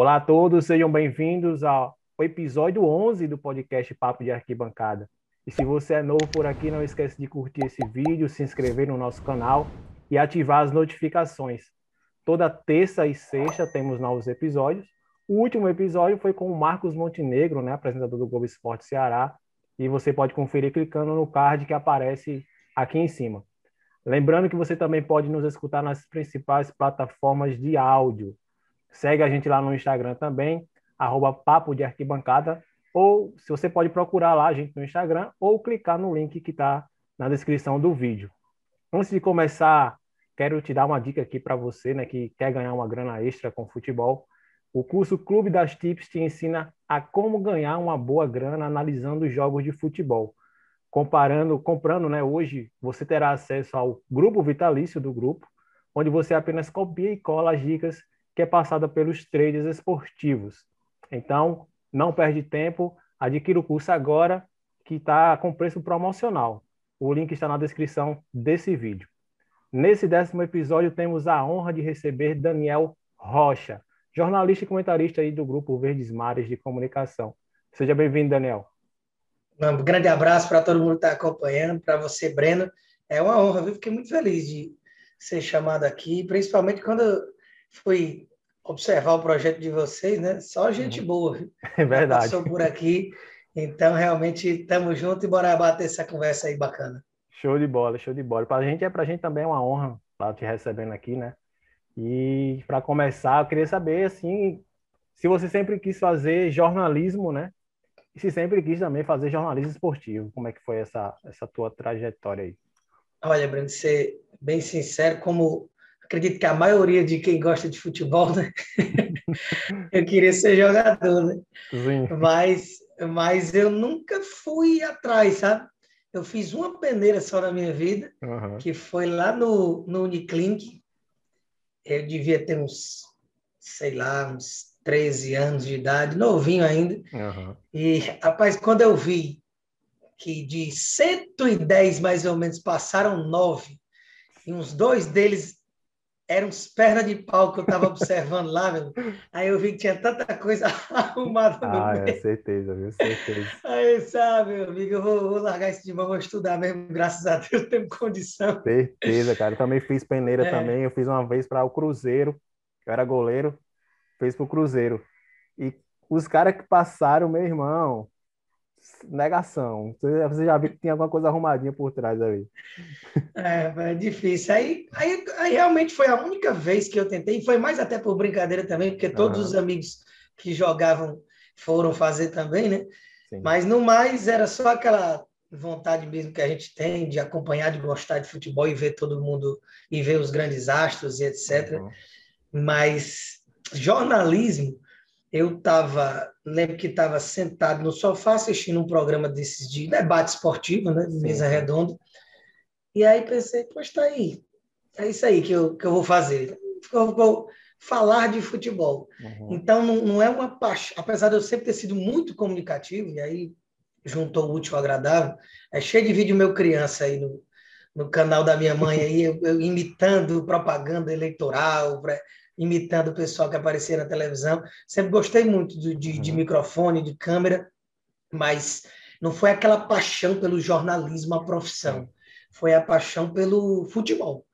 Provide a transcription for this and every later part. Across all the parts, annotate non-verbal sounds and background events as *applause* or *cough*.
Olá a todos, sejam bem-vindos ao episódio 11 do podcast Papo de Arquibancada. E se você é novo por aqui, não esqueça de curtir esse vídeo, se inscrever no nosso canal e ativar as notificações. Toda terça e sexta temos novos episódios. O último episódio foi com o Marcos Montenegro, né, apresentador do Globo Esporte Ceará, e você pode conferir clicando no card que aparece aqui em cima. Lembrando que você também pode nos escutar nas principais plataformas de áudio, Segue a gente lá no Instagram também, arroba Papo de Arquibancada, ou se você pode procurar lá a gente no Instagram, ou clicar no link que está na descrição do vídeo. Antes de começar, quero te dar uma dica aqui para você, né, que quer ganhar uma grana extra com futebol. O curso Clube das Tips te ensina a como ganhar uma boa grana analisando os jogos de futebol. Comparando, comprando, né, hoje você terá acesso ao grupo vitalício do grupo, onde você apenas copia e cola as dicas que é passada pelos traders esportivos. Então, não perde tempo, adquira o curso agora, que está com preço promocional. O link está na descrição desse vídeo. Nesse décimo episódio, temos a honra de receber Daniel Rocha, jornalista e comentarista aí do grupo Verdes Mares de Comunicação. Seja bem-vindo, Daniel. Um grande abraço para todo mundo que está acompanhando, para você, Breno. É uma honra, viu? Fiquei muito feliz de ser chamado aqui, principalmente quando fui observar o projeto de vocês, né? Só gente uhum. boa. *laughs* É verdade. Passou por aqui. Então, realmente, estamos juntos e bora bater essa conversa aí bacana. Show de bola, show de bola. Para a gente, é para a gente também é uma honra estar te recebendo aqui, né? E para começar, eu queria saber, assim, se você sempre quis fazer jornalismo, né? E se sempre quis também fazer jornalismo esportivo. Como é que foi essa, essa tua trajetória aí? Olha, Breno, ser bem sincero, como acredito que a maioria de quem gosta de futebol, né? *laughs* eu queria ser jogador, né? Sim. Mas, mas eu nunca fui atrás, sabe? Eu fiz uma peneira só na minha vida, uhum. que foi lá no, no Uniclinic. Eu devia ter uns, sei lá, uns 13 anos de idade, novinho ainda. Uhum. E, rapaz, quando eu vi que de 110 mais ou menos passaram nove, e uns dois deles eram uns pernas de pau que eu estava observando lá, meu. Aí eu vi que tinha tanta coisa *laughs* arrumada no ah. É, certeza, viu? Certeza. Aí, sabe, meu amigo, eu vou, vou, largar isso de mão, vou estudar mesmo, graças a Deus, tenho condição. Certeza, cara. Eu também fiz peneira é. também, eu fiz uma vez para o Cruzeiro, eu era goleiro, fez para o Cruzeiro. E os caras que passaram, meu irmão, negação. Você já viu que tinha alguma coisa arrumadinha por trás ali. É, é difícil. Aí, aí, aí, realmente foi a única vez que eu tentei, e foi mais até por brincadeira também, porque todos os amigos que jogavam foram fazer também, né? Sim. Mas no mais era só aquela vontade mesmo que a gente tem de acompanhar, de gostar de futebol e ver todo mundo e ver os grandes astros e etc. Uhum. Mas jornalismo eu estava, lembro que estava sentado no sofá assistindo um programa desses de debate esportivo, né, de mesa redonda, e aí pensei, pois tá aí, é isso aí que eu, que eu vou fazer, eu vou falar de futebol. Uhum. Então, não, não é uma paixão, apesar de eu sempre ter sido muito comunicativo, e aí juntou o útil ao agradável, é cheio de vídeo meu criança aí no, no canal da minha mãe aí, eu, eu imitando propaganda eleitoral, imitando o pessoal que aparecia na televisão. Sempre gostei muito de, de, de uhum. microfone, de câmera, mas não foi aquela paixão pelo jornalismo, a profissão. Foi a paixão pelo futebol.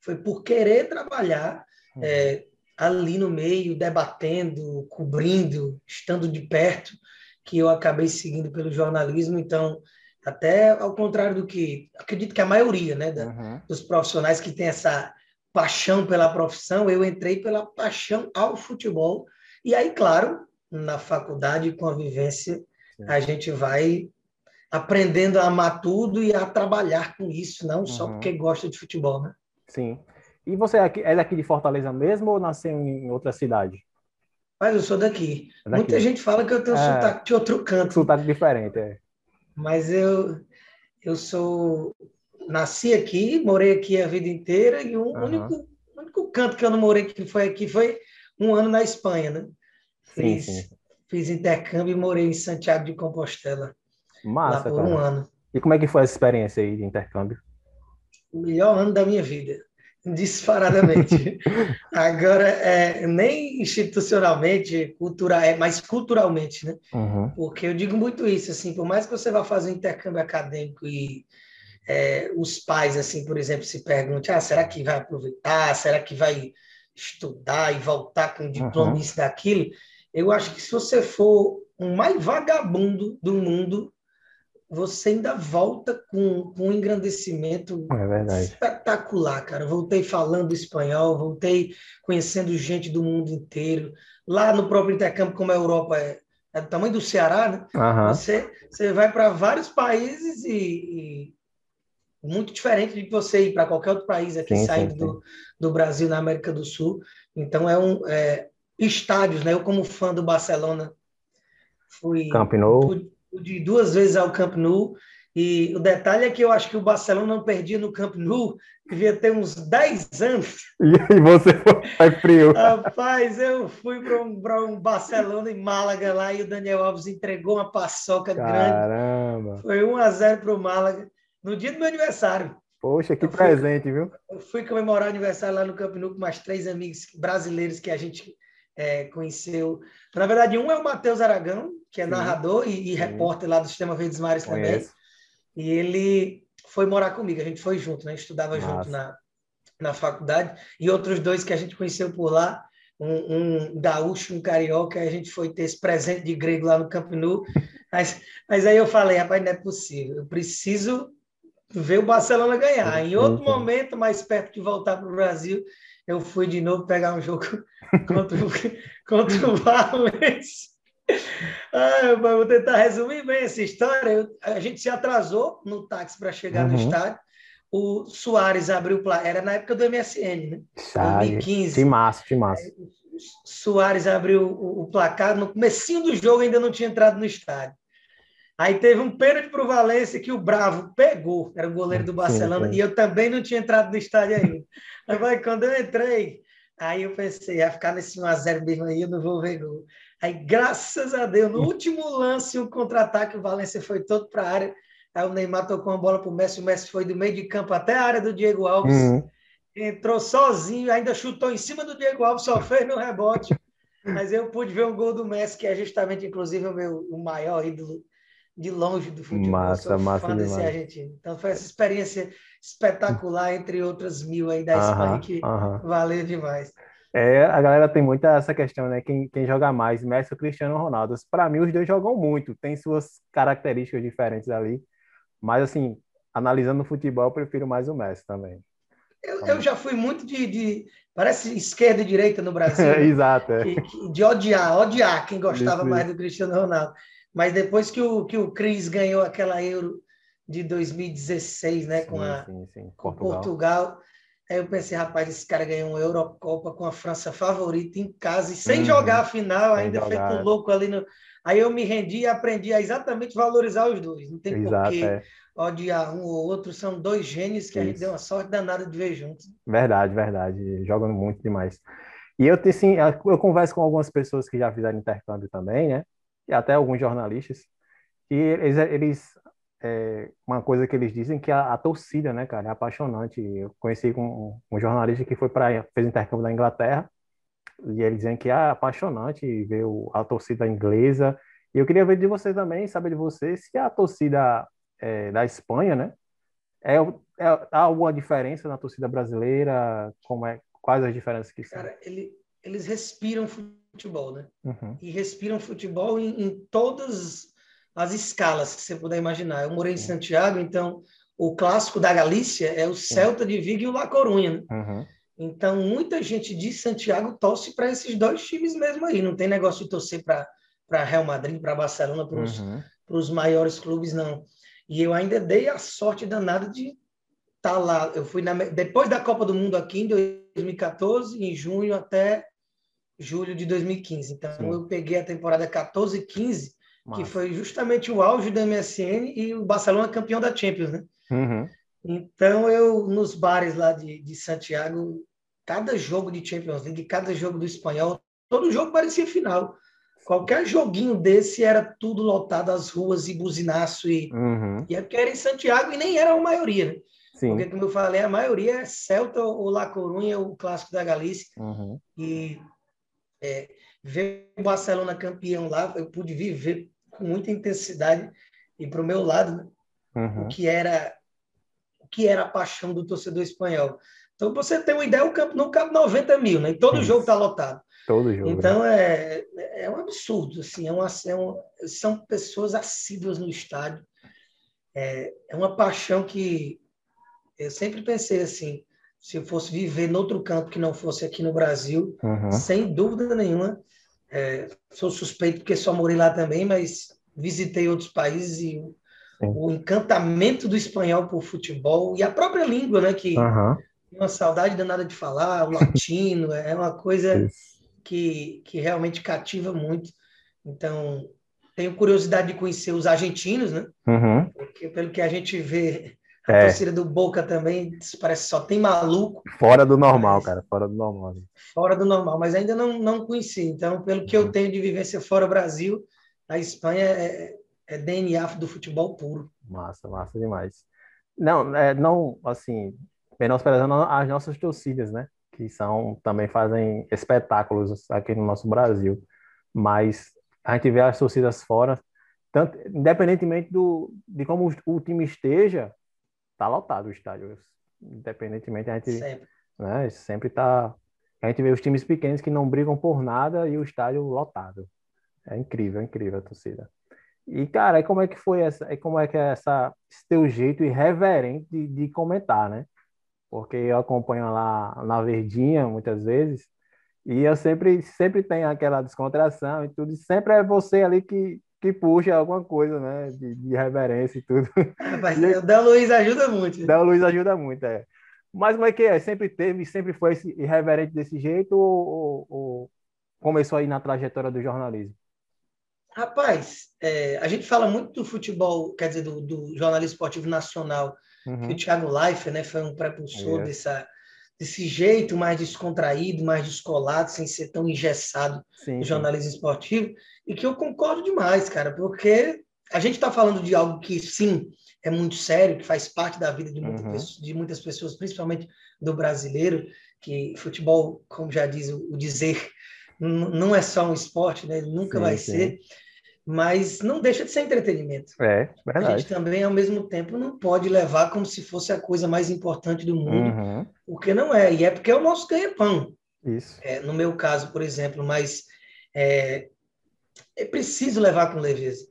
Foi por querer trabalhar uhum. é, ali no meio, debatendo, cobrindo, estando de perto, que eu acabei seguindo pelo jornalismo. Então, até ao contrário do que acredito que a maioria né, da, uhum. dos profissionais que tem essa paixão pela profissão, eu entrei pela paixão ao futebol. E aí, claro, na faculdade, com a vivência, Sim. a gente vai aprendendo a amar tudo e a trabalhar com isso, não uhum. só porque gosta de futebol, né? Sim. E você é daqui de Fortaleza mesmo ou nasceu em outra cidade? Mas eu sou daqui. É daqui. Muita gente fala que eu tenho é, sotaque de outro canto. Sotaque diferente, é. Mas eu, eu sou nasci aqui, morei aqui a vida inteira e o uhum. único, único canto que eu não morei que foi aqui foi um ano na Espanha, né? Fiz, sim, sim. fiz intercâmbio e morei em Santiago de Compostela. Massa, lá por cara. um ano. E como é que foi essa experiência aí de intercâmbio? O melhor ano da minha vida. Disparadamente. *laughs* Agora, é, nem institucionalmente, cultura, é, mas culturalmente, né? Uhum. Porque eu digo muito isso, assim, por mais que você vá fazer um intercâmbio acadêmico e é, os pais, assim, por exemplo, se perguntem, ah, será que vai aproveitar? Será que vai estudar e voltar com diploma uhum. isso daquilo? Eu acho que se você for o mais vagabundo do mundo, você ainda volta com, com um engrandecimento é espetacular, cara. Voltei falando espanhol, voltei conhecendo gente do mundo inteiro. Lá no próprio intercâmbio, como a Europa é, é do tamanho do Ceará, né? Uhum. Você, você vai para vários países e, e, muito diferente de você ir para qualquer outro país aqui sim, saindo sim, sim. Do, do Brasil na América do Sul. Então é um é, estádios, né? Eu como fã do Barcelona fui Camp Nou de duas vezes ao Camp Nou. E o detalhe é que eu acho que o Barcelona não perdia no Camp Nou, devia ter uns 10 anos. E você foi frio. Rapaz, eu fui para um, um Barcelona em Málaga lá e o Daniel Alves entregou uma paçoca Caramba. grande. Foi 1 a 0 para o Málaga, no dia do meu aniversário. Poxa, que eu presente, fui, viu? Eu fui comemorar o aniversário lá no Camp Nou com mais três amigos brasileiros que a gente é, conheceu. Na verdade, um é o Matheus Aragão, que é Sim. narrador e, e repórter lá do Sistema Verdes Mares também. E ele foi morar comigo, a gente foi junto, né? Estudava Nossa. junto na, na faculdade. E outros dois que a gente conheceu por lá, um, um gaúcho, um carioca, a gente foi ter esse presente de grego lá no Camp Nou. Mas, mas aí eu falei, rapaz, não é possível, eu preciso ver o Barcelona ganhar. Em outro momento, mais perto de voltar para o Brasil, eu fui de novo pegar um jogo *laughs* contra, contra o Valência. Ah, vou tentar resumir bem essa história. Eu, a gente se atrasou no táxi para chegar uhum. no estádio. O Soares abriu era na época do MSN, né? Sabe. 2015. De massa, massa. Soares abriu o, o, placar no comecinho do jogo ainda não tinha entrado no estádio. Aí teve um pênalti para o Valência que o Bravo pegou, era o goleiro do Barcelona, sim, e eu também não tinha entrado no estádio ainda. Mas quando eu entrei, aí eu pensei, ia ficar nesse 1x0 mesmo aí, eu não vou ver gol. Aí, graças a Deus, no último lance, um contra-ataque, o Valência foi todo para a área. Aí o Neymar tocou uma bola para o Messi, o Messi foi do meio de campo até a área do Diego Alves. Uhum. Entrou sozinho, ainda chutou em cima do Diego Alves, só fez no rebote. Mas eu pude ver um gol do Messi, que é justamente, inclusive, o meu o maior ídolo de longe do futebol. Massa, massa fã desse argentino. Então foi essa experiência espetacular, entre outras mil aí da Espanha, que valeu demais. É, a galera tem muita essa questão, né? Quem, quem joga mais, Messi ou Cristiano Ronaldo? Para mim, os dois jogam muito, tem suas características diferentes ali. Mas, assim, analisando o futebol, eu prefiro mais o Messi também. Eu, eu já fui muito de, de, Parece esquerda e direita no Brasil. É, *laughs* exato. É. de odiar, odiar quem gostava Isso. mais do Cristiano Ronaldo. Mas depois que o, que o Cris ganhou aquela Euro de 2016, né, com, a, sim, sim. Portugal. Portugal Aí eu pensei, rapaz, esse cara ganhou uma Eurocopa com a França favorita em casa e sem uhum. jogar a final, ainda jogar. feito louco ali no. Aí eu me rendi e aprendi a exatamente valorizar os dois. Não tem porquê é. odiar um ou outro. São dois gênios que Isso. a gente deu uma sorte danada de ver juntos. Verdade, verdade. Jogam muito demais. E eu, assim, eu converso com algumas pessoas que já fizeram intercâmbio também, né? E até alguns jornalistas. E eles, eles é, uma coisa que eles dizem que a, a, torcida, né, cara, é apaixonante. Eu conheci um, um jornalista que foi para fez intercâmbio na Inglaterra e eles dizem que é apaixonante ver o, a torcida inglesa. E eu queria ver de você também, saber de você se a torcida é, da Espanha, né, é, é, há alguma diferença na torcida brasileira? Como é? Quais as diferenças que? Cara, ele, eles respiram futebol, né? Uhum. E respiram futebol em, em todas as escalas que você puder imaginar. Eu morei em Santiago, então o clássico da Galícia é o Celta de Vigo e o La Coruña. Né? Uhum. Então, muita gente de Santiago torce para esses dois times mesmo aí. Não tem negócio de torcer para Real Madrid, para Barcelona, para os uhum. maiores clubes, não. E eu ainda dei a sorte danada de estar tá lá. Eu fui na, depois da Copa do Mundo aqui em 2014, em junho até julho de 2015. Então, Sim. eu peguei a temporada 14 e 15 Massa. que foi justamente o auge do MSN e o Barcelona campeão da Champions, né? Uhum. Então, eu, nos bares lá de, de Santiago, cada jogo de Champions League, cada jogo do espanhol, todo jogo parecia final. Qualquer joguinho desse era tudo lotado, as ruas e buzinaço. E, uhum. e é porque era em Santiago e nem era a maioria, né? Sim. Porque, como eu falei, a maioria é Celta ou La Coruña, o clássico da Galícia. Uhum. E é, ver o Barcelona campeão lá, eu pude viver com muita intensidade e para o meu lado né, uhum. o que era o que era a paixão do torcedor espanhol. Então, você tem uma ideia, o campo não cabe 90 mil, né? E todo Isso. jogo está lotado. Todo jogo. Então, né? é, é um absurdo. Assim, é uma, é um, são pessoas assíduas no estádio. É, é uma paixão que eu sempre pensei assim, se eu fosse viver em outro campo que não fosse aqui no Brasil, uhum. sem dúvida nenhuma, é, sou suspeito porque só morei lá também, mas visitei outros países e Sim. o encantamento do espanhol por futebol e a própria língua, né, que uhum. uma saudade danada de falar, o latino, *laughs* é uma coisa que, que realmente cativa muito. Então, tenho curiosidade de conhecer os argentinos, né? Uhum. Porque pelo que a gente vê a é. torcida do Boca também parece só tem maluco. Fora do normal, mas... cara, fora do normal. Fora do normal, mas ainda não, não conheci. Então, pelo que eu uhum. tenho de vivência fora do Brasil, a Espanha é, é DNA do futebol puro. Massa, massa demais. Não, é, não, assim, menosprezando as nossas torcidas, né? Que são, também fazem espetáculos aqui no nosso Brasil. Mas a gente vê as torcidas fora, tanto, independentemente do, de como o, o time esteja, tá lotado o estádio. Independentemente, a gente sempre, né, sempre tá. A gente vê os times pequenos que não brigam por nada e o estádio lotado. É incrível, é incrível a torcida. E, cara, como é que foi essa, como é que é essa, esse teu jeito irreverente de, de comentar, né? Porque eu acompanho lá na Verdinha muitas vezes e eu sempre, sempre tenho aquela descontração e tudo, e sempre é você ali que, que puxa alguma coisa, né? De, de reverência e tudo. Mas *laughs* o Dan Luiz ajuda muito. Dan Luiz ajuda muito, é. Mas como é que é? Sempre teve, sempre foi esse irreverente desse jeito ou, ou, ou começou aí na trajetória do jornalismo? Rapaz, é, a gente fala muito do futebol, quer dizer, do, do jornalismo esportivo nacional, uhum. que o Thiago Leifert né, foi um prepulsor é. dessa, desse jeito mais descontraído, mais descolado, sem ser tão engessado sim, no jornalismo sim. esportivo e que eu concordo demais, cara, porque a gente está falando de algo que, sim, é muito sério, que faz parte da vida de, muita uhum. pessoa, de muitas pessoas, principalmente do brasileiro, que futebol, como já diz o, o dizer, não é só um esporte, né? nunca sim, vai sim. ser, mas não deixa de ser entretenimento. É, verdade. A gente também, ao mesmo tempo, não pode levar como se fosse a coisa mais importante do mundo, uhum. porque não é, e é porque é o nosso ganha-pão. Isso. É, no meu caso, por exemplo, mas é, é preciso levar com leveza.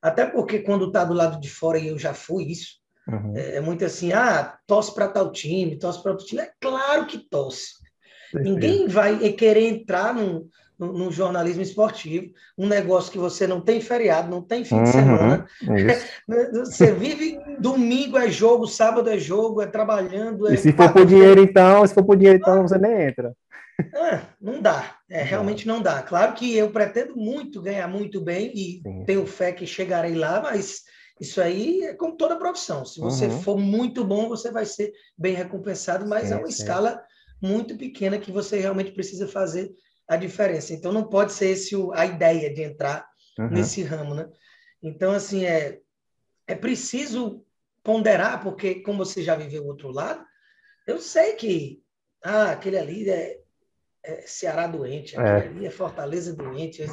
Até porque quando está do lado de fora, e eu já fui isso, uhum. é, é, muito assim, ah, tosse para tal time, tosse para outro time. É claro que tosse. Ninguém vai querer entrar num, jornalismo esportivo, um negócio que você não tem feriado, não tem fim de uhum. semana. *laughs* você vive domingo é jogo, sábado é jogo, é trabalhando. É e se for por dinheiro, então, se for por dinheiro, então você nem entra. Ah, não dá, é, realmente não dá. Claro que eu pretendo muito ganhar muito bem e Sim. tenho fé que chegarei lá, mas isso aí é como toda profissão. Se você uhum. for muito bom, você vai ser bem recompensado, mas sim, é uma sim. escala muito pequena que você realmente precisa fazer a diferença. Então não pode ser esse a ideia de entrar uhum. nesse ramo, né? Então assim é é preciso ponderar porque como você já viveu o outro lado, eu sei que ah, aquele ali é, é Ceará doente, aquele é. ali é Fortaleza doente.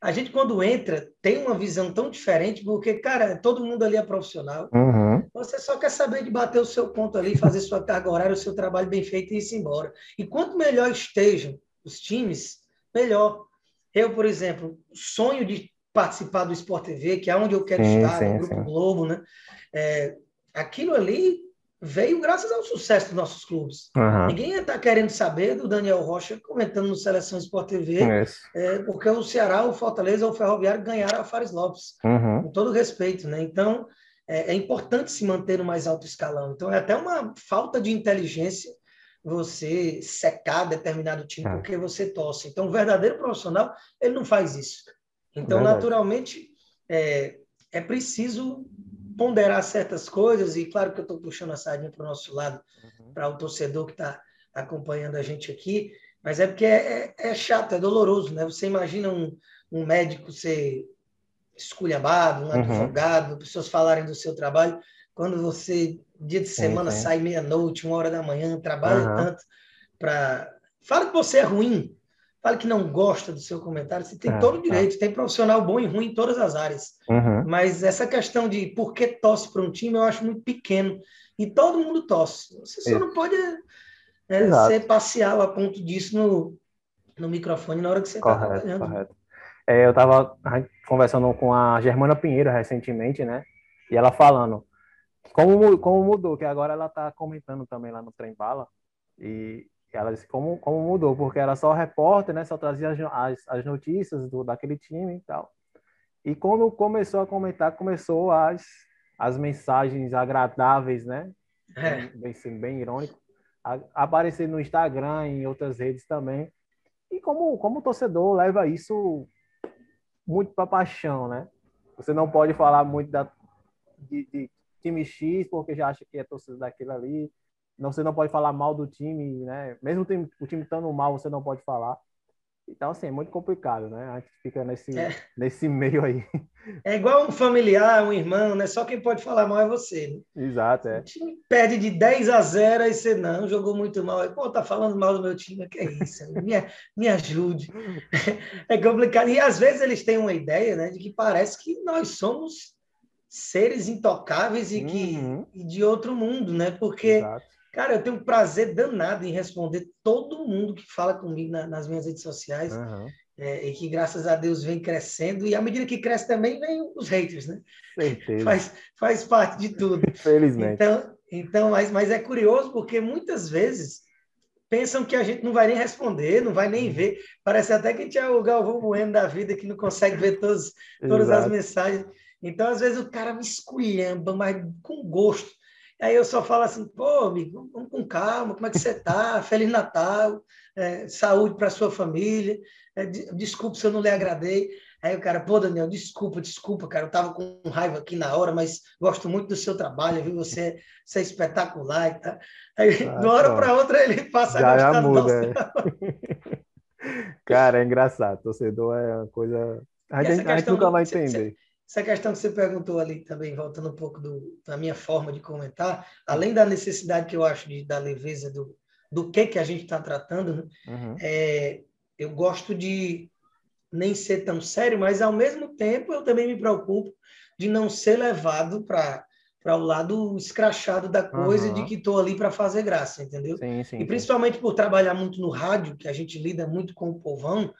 A gente, quando entra, tem uma visão tão diferente, porque, cara, todo mundo ali é profissional. Uhum. Você só quer saber de bater o seu ponto ali, fazer sua carga horária, o seu trabalho bem feito e ir embora. E quanto melhor estejam os times, melhor. Eu, por exemplo, sonho de participar do Sport TV, que é onde eu quero sim, estar, sim, no Grupo sim. Globo, né? É, aquilo ali veio graças ao sucesso dos nossos clubes. Uhum. Ninguém está querendo saber do Daniel Rocha comentando no Seleção Sport TV, é, porque o Ceará, o Fortaleza ou o Ferroviário ganharam a Fares Lopes, uhum. com todo respeito, né? Então, é, é, importante se manter no mais alto escalão. Então, é até uma falta de inteligência você secar determinado time é. porque você torce. Então, o verdadeiro profissional, ele não faz isso. Então, Verdade. naturalmente, é, é preciso ponderar certas coisas, e claro que eu estou puxando a sardinha para o nosso lado, uhum. para o torcedor que está acompanhando a gente aqui, mas é porque é, é, é, chato, é doloroso, né? Você imagina um, um médico ser esculhambado, um uhum. advogado, pessoas falarem do seu trabalho, quando você dia de semana sai meia-noite, uma hora da manhã, trabalha uhum. tanto para. Fala que você é ruim, fala que não gosta do seu comentário, você tem é, todo o direito, é. tem profissional bom e ruim em todas as áreas. Uhum. Mas essa questão de por que tosse para um time, eu acho muito pequeno. E todo mundo tosse. Você só Isso. não pode é, ser parcial a ponto disso no, no microfone na hora que você está trabalhando. Correto. É, eu estava conversando com a Germana Pinheiro recentemente, né? E ela falando como, como mudou, que agora ela está comentando também lá no Trem Bala. E ela disse como, como mudou, porque era só repórter, né? Só trazia as, as notícias do, daquele time e tal. E quando começou a comentar, começou as, as mensagens agradáveis, né? É. Bem, bem, bem irônico. A, aparecer no Instagram e em outras redes também. E como, como torcedor leva isso muito para paixão, né? Você não pode falar muito da, de, de, time X porque já acha que é torcedor daquilo ali. Não, você não pode falar mal do time, né? Mesmo o time, o time estando mal, você não pode falar. Então, assim, é muito complicado, né? A gente fica nesse, é. nesse meio aí. É igual um familiar, um irmão, né? Só quem pode falar mal é você. Né? Exato, é. O time perde de 10 a 0 e você não, jogou muito mal. Pô, tá falando mal do meu time, que é isso? *laughs* Me, me ajude. *laughs* É complicado. E às vezes eles têm uma ideia, né? De que parece que nós somos seres intocáveis e que uhum. e de outro mundo, né? Porque Exato Cara, eu tenho um prazer danado em responder todo mundo que fala comigo na, nas minhas redes sociais. Uhum. É, e que, graças a Deus, vem crescendo. E à medida que cresce também, vem os haters, né? Certeza. Faz, faz parte de tudo. Felizmente. Então, então mas, mas é curioso porque muitas vezes pensam que a gente não vai nem responder, não vai nem uhum. ver. Parece até que a gente é o Galvão Bueno da vida que não consegue ver todos, todas as mensagens. Então, às vezes, o cara me esculhamba, mas com gosto. Aí eu só falo assim, pô, amigo, vamos com calma, como é que você está? Feliz Natal, é, saúde para sua família, é, desculpa se eu não lhe agradei. Aí o cara, pô, Daniel, desculpa, desculpa, cara, eu estava com raiva aqui na hora, mas gosto muito do seu trabalho, viu? Você, você é espetacular e tá. Aí, ah, de uma hora para outra, ele passa já a gostar já muda, é. Cara, é engraçado, torcedor é uma coisa... A gente, a gente nunca vai entender. Essa questão que você perguntou ali também, voltando um pouco do, da minha forma de comentar, além da necessidade que eu acho de, da leveza do, do que, que a gente está tratando, né? uhum. é, eu gosto de nem ser tão sério, mas ao mesmo tempo eu também me preocupo de não ser levado para para o lado escrachado da coisa uhum. de que estou ali para fazer graça, entendeu? Sim, sim, e principalmente sim. por trabalhar muito no rádio, que a gente lida muito com o povão,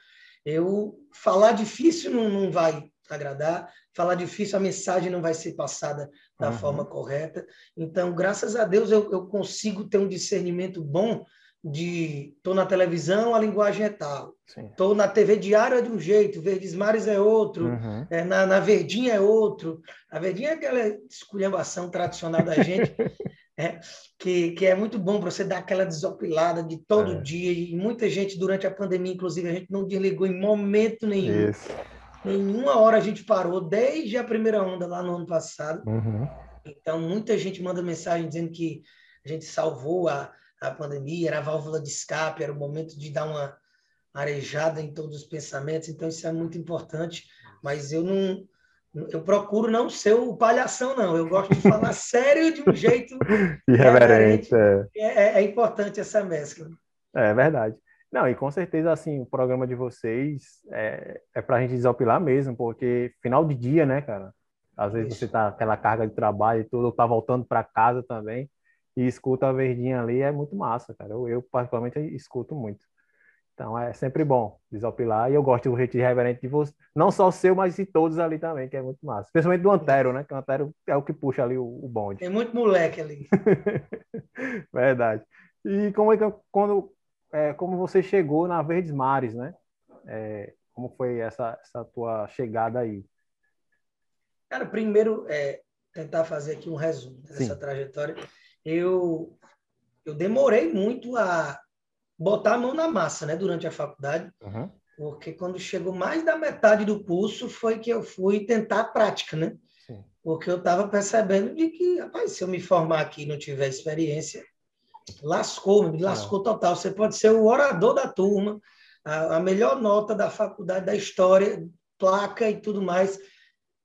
eu falar difícil não, não vai agradar, falar difícil, a mensagem não vai ser passada da uhum. forma correta. Então, graças a Deus, eu, eu consigo ter um discernimento bom de estou na televisão, a linguagem é tal. Estou na TV diária de um jeito, Verdes Mares é outro, uhum. é, na, na Verdinha é outro. A Verdinha é aquela esculhambação tradicional da gente, *laughs* é, que, que é muito bom para você dar aquela desopilada de todo é. dia. E muita gente, durante a pandemia, inclusive, a gente não desligou em momento nenhum. Isso. Nenhuma hora a gente parou, desde a primeira onda lá no ano passado. Uhum. Então, muita gente manda mensagem dizendo que a gente salvou a, a pandemia, era a válvula de escape, era o momento de dar uma arejada em todos os pensamentos. Então, isso é muito importante. Mas eu não. Eu procuro não ser o palhação, não. Eu gosto de falar *laughs* sério de um jeito irreverente. É. É, é importante essa mescla. É verdade. Não, e com certeza, assim, o programa de vocês é, é para a gente desopilar mesmo, porque final de dia, né, cara? Às vezes Isso. você tá aquela carga de trabalho e tudo, tá voltando para casa também e escuta a verdinha ali, é muito massa, cara. Eu, eu particularmente escuto muito. Então é sempre bom desopilar e eu gosto do retiro reverente de você, não só o seu, mas de todos ali também, que é muito massa. Especialmente do Antero, né? Que o Antero é o que puxa ali o, o bonde. Tem muito moleque ali. *laughs* Verdade. E como é que quando é, como você chegou na Verdes Mares, né? É, como foi essa, essa tua chegada aí? Cara, primeiro, é, tentar fazer aqui um resumo dessa Sim. trajetória. Eu, eu demorei muito a botar a mão na massa, né? Durante a faculdade. Uhum. Porque quando chegou mais da metade do curso foi que eu fui tentar a prática, né? Sim. Porque eu estava percebendo de que, rapaz, se eu me formar aqui e não tiver experiência, lascou, me lascou total. Você pode ser o orador da turma, a, a, melhor nota da faculdade, da história, placa e tudo mais.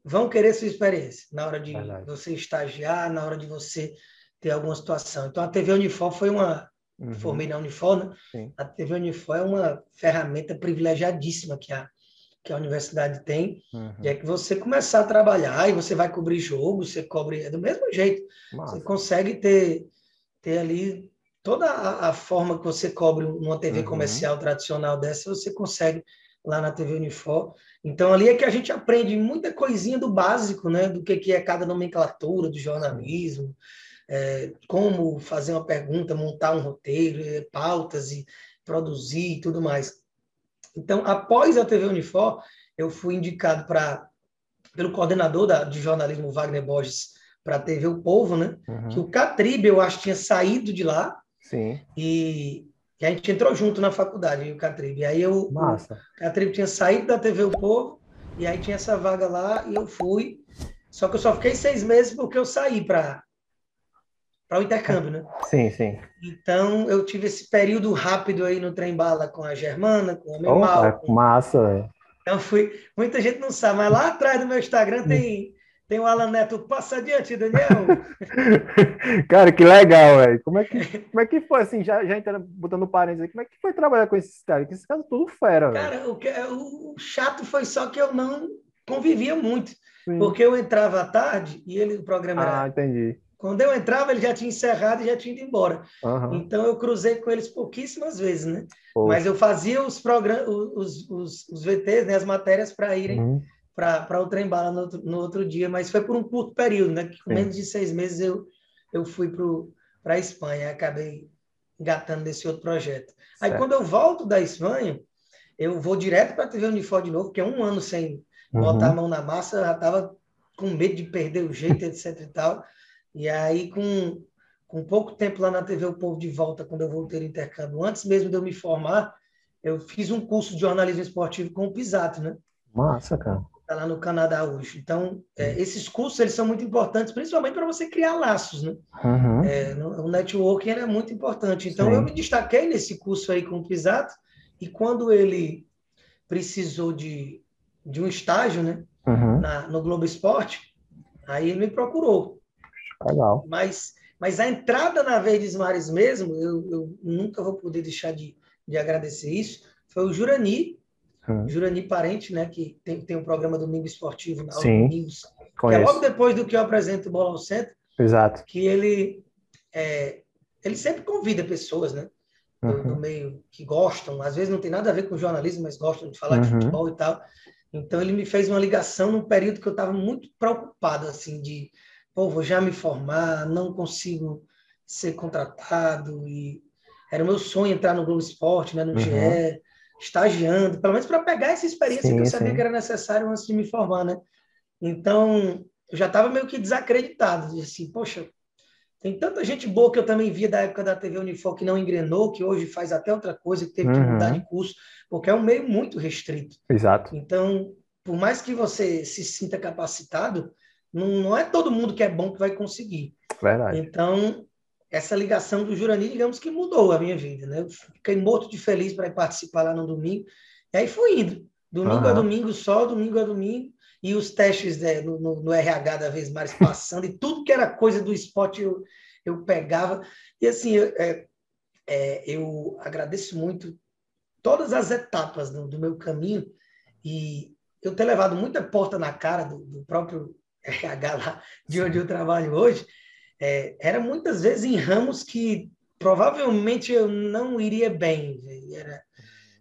Vão querer sua experiência na hora de Verdade. você estagiar, na hora de você ter alguma situação. Então, a TV Unifor foi uma. Uhum. Formei na Unifor, né? Sim. A TV Unifor é uma ferramenta privilegiadíssima que a, que a universidade tem, uhum. é que você começar a trabalhar e você vai cobrir jogo, você cobre é do mesmo jeito. Massa. Você consegue ter, ter ali toda a, a, forma que você cobre numa TV uhum. comercial tradicional dessa, você consegue lá na TV Unifor. Então, ali é que a gente aprende muita coisinha do básico, né? Do que, que é cada nomenclatura do jornalismo, é, como fazer uma pergunta, montar um roteiro, é, pautas e produzir e tudo mais. Então, após a TV Unifor, eu fui indicado para pelo coordenador da, de jornalismo Wagner Borges para a TV O Povo, né? Uhum. Que o Catribe, eu acho, tinha saído de lá. Sim. E que a gente entrou junto na faculdade, o Catribe. Aí eu, Massa. o Catribe tinha saído da TV O Povo, e aí tinha essa vaga lá, e eu fui. Só que eu só fiquei seis meses porque eu saí para para o intercâmbio, né? Sim, sim. Então eu tive esse período rápido aí no trem bala com a Germana, com o meu oh, mal. Com... Massa, velho. Então fui. Muita gente não sabe, mas lá atrás do meu Instagram tem tem o Alan Neto, passa adiante, Daniel. *laughs* Cara, que legal, velho. Como, é que, como é que foi, assim, já, já entrando, botando parênteses aí, como é que foi trabalhar com esses caras? Que esses caras tudo fera, velho. Cara, o, que, o chato foi só que eu não convivia muito. Sim. Porque eu entrava à tarde e ele, o programa era... Ah, entendi. Quando eu entrava, ele já tinha encerrado e já tinha ido embora. Uhum. Então eu cruzei com eles pouquíssimas vezes, né? Mas eu fazia os programas, os, os, os VTs, né, as matérias para irem uhum para o trem bala no, no, outro dia, mas foi por um curto período, né? Que com menos de seis meses eu, eu fui para a Espanha, acabei engatando nesse outro projeto. Aí quando eu volto da Espanha, eu vou direto para a TV Unifor de novo, porque é um ano sem uhum. botar a mão na massa, já estava com medo de perder o jeito, etc e tal. E aí, com, com pouco tempo lá na TV O Povo de Volta, quando eu voltei no intercâmbio, antes mesmo de eu me formar, eu fiz um curso de jornalismo esportivo com o Pisato, né? Massa, cara está lá no Canadá hoje. Então, é, esses cursos eles são muito importantes, principalmente para você criar laços, né? Uhum. É, no, o networking é muito importante. Então, Sim. eu me destaquei nesse curso aí com o Pisato, e quando ele precisou de, de um estágio, né? Uhum. Na, no Globo Esporte, aí ele me procurou. Legal. Mas, mas a entrada na Verdes Mares mesmo, eu, eu nunca vou poder deixar de, de agradecer isso, foi o Jurani, Hum. Jurani Parente, né, que tem, tem um programa Domingo Esportivo na Sim, Domingos, que é logo depois do que eu apresento o Bola ao Centro. Exato. Que ele, é, ele sempre convida pessoas, né, do, uhum. do, meio que gostam, às vezes não tem nada a ver com jornalismo, mas gostam de falar uhum. de futebol e tal. Então ele me fez uma ligação num período que eu estava muito preocupado, assim, de, pô, vou já me formar, não consigo ser contratado e era o meu sonho entrar no Globo Esporte, né, no uhum. GE estagiando, pelo menos para pegar essa experiência sim, que eu sabia sim. que era necessário antes de me formar, né? Então, eu já estava meio que desacreditado, assim, poxa, tem tanta gente boa que eu também via da época da TV Unifor que não engrenou, que hoje faz até outra coisa, que teve uhum. que mudar de curso, porque é um meio muito restrito. Exato. Então, por mais que você se sinta capacitado, não, não é todo mundo que é bom que vai conseguir. Verdade. Então, essa ligação do Jurani, digamos que mudou a minha vida, né? Eu fiquei morto de feliz para participar lá no domingo. E aí fui indo. Domingo uhum. a domingo só, domingo a domingo. E os testes né, no, no, no, RH da vez mais passando, e tudo que era coisa do esporte eu, eu pegava. E assim, eu, é, é, eu agradeço muito todas as etapas do, do, meu caminho e eu ter levado muita porta na cara do, do próprio RH lá de onde eu trabalho hoje, é, era muitas vezes em ramos que provavelmente eu não iria bem. Era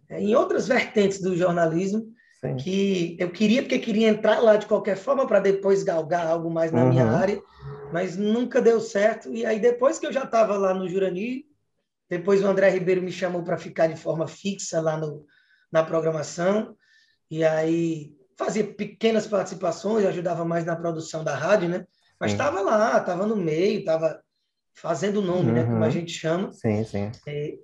é, em outras vertentes do jornalismo Sim. que eu queria porque queria entrar lá de qualquer forma para depois galgar algo mais na uhum. minha área, mas nunca deu certo. E aí depois que eu já estava lá no Jurani, depois o André Ribeiro me chamou para ficar de forma fixa lá no, na programação e aí fazia pequenas participações, ajudava mais na produção da rádio, né? Mas estava lá, estava no meio, estava fazendo o nome, uhum. né? Como a uhum. gente chama. Sim, sim. É,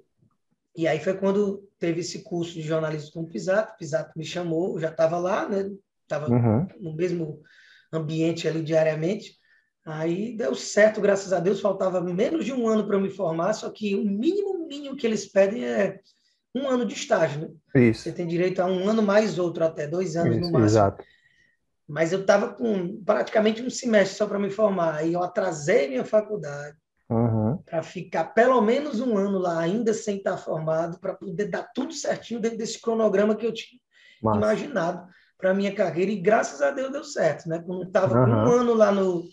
e aí foi quando teve esse curso de jornalismo com o Pisato. Pisato me chamou, eu já estava lá, né? Estava uhum. no mesmo ambiente ali diariamente. Aí deu certo, graças a Deus. Faltava menos de um ano para eu me formar, só que o mínimo, mínimo que eles pedem é um ano de estágio, né? Isso. Você tem direito a um ano mais outro, até dois anos Isso, no máximo. Exato. Mas eu estava com praticamente um semestre só para me formar. Aí eu atrasei minha faculdade. uhum. para ficar pelo menos um ano lá, ainda sem estar formado, para poder dar tudo certinho dentro desse cronograma que eu tinha Massa. imaginado para minha carreira. E graças a Deus deu certo, né? Quando estava uhum. um ano lá no,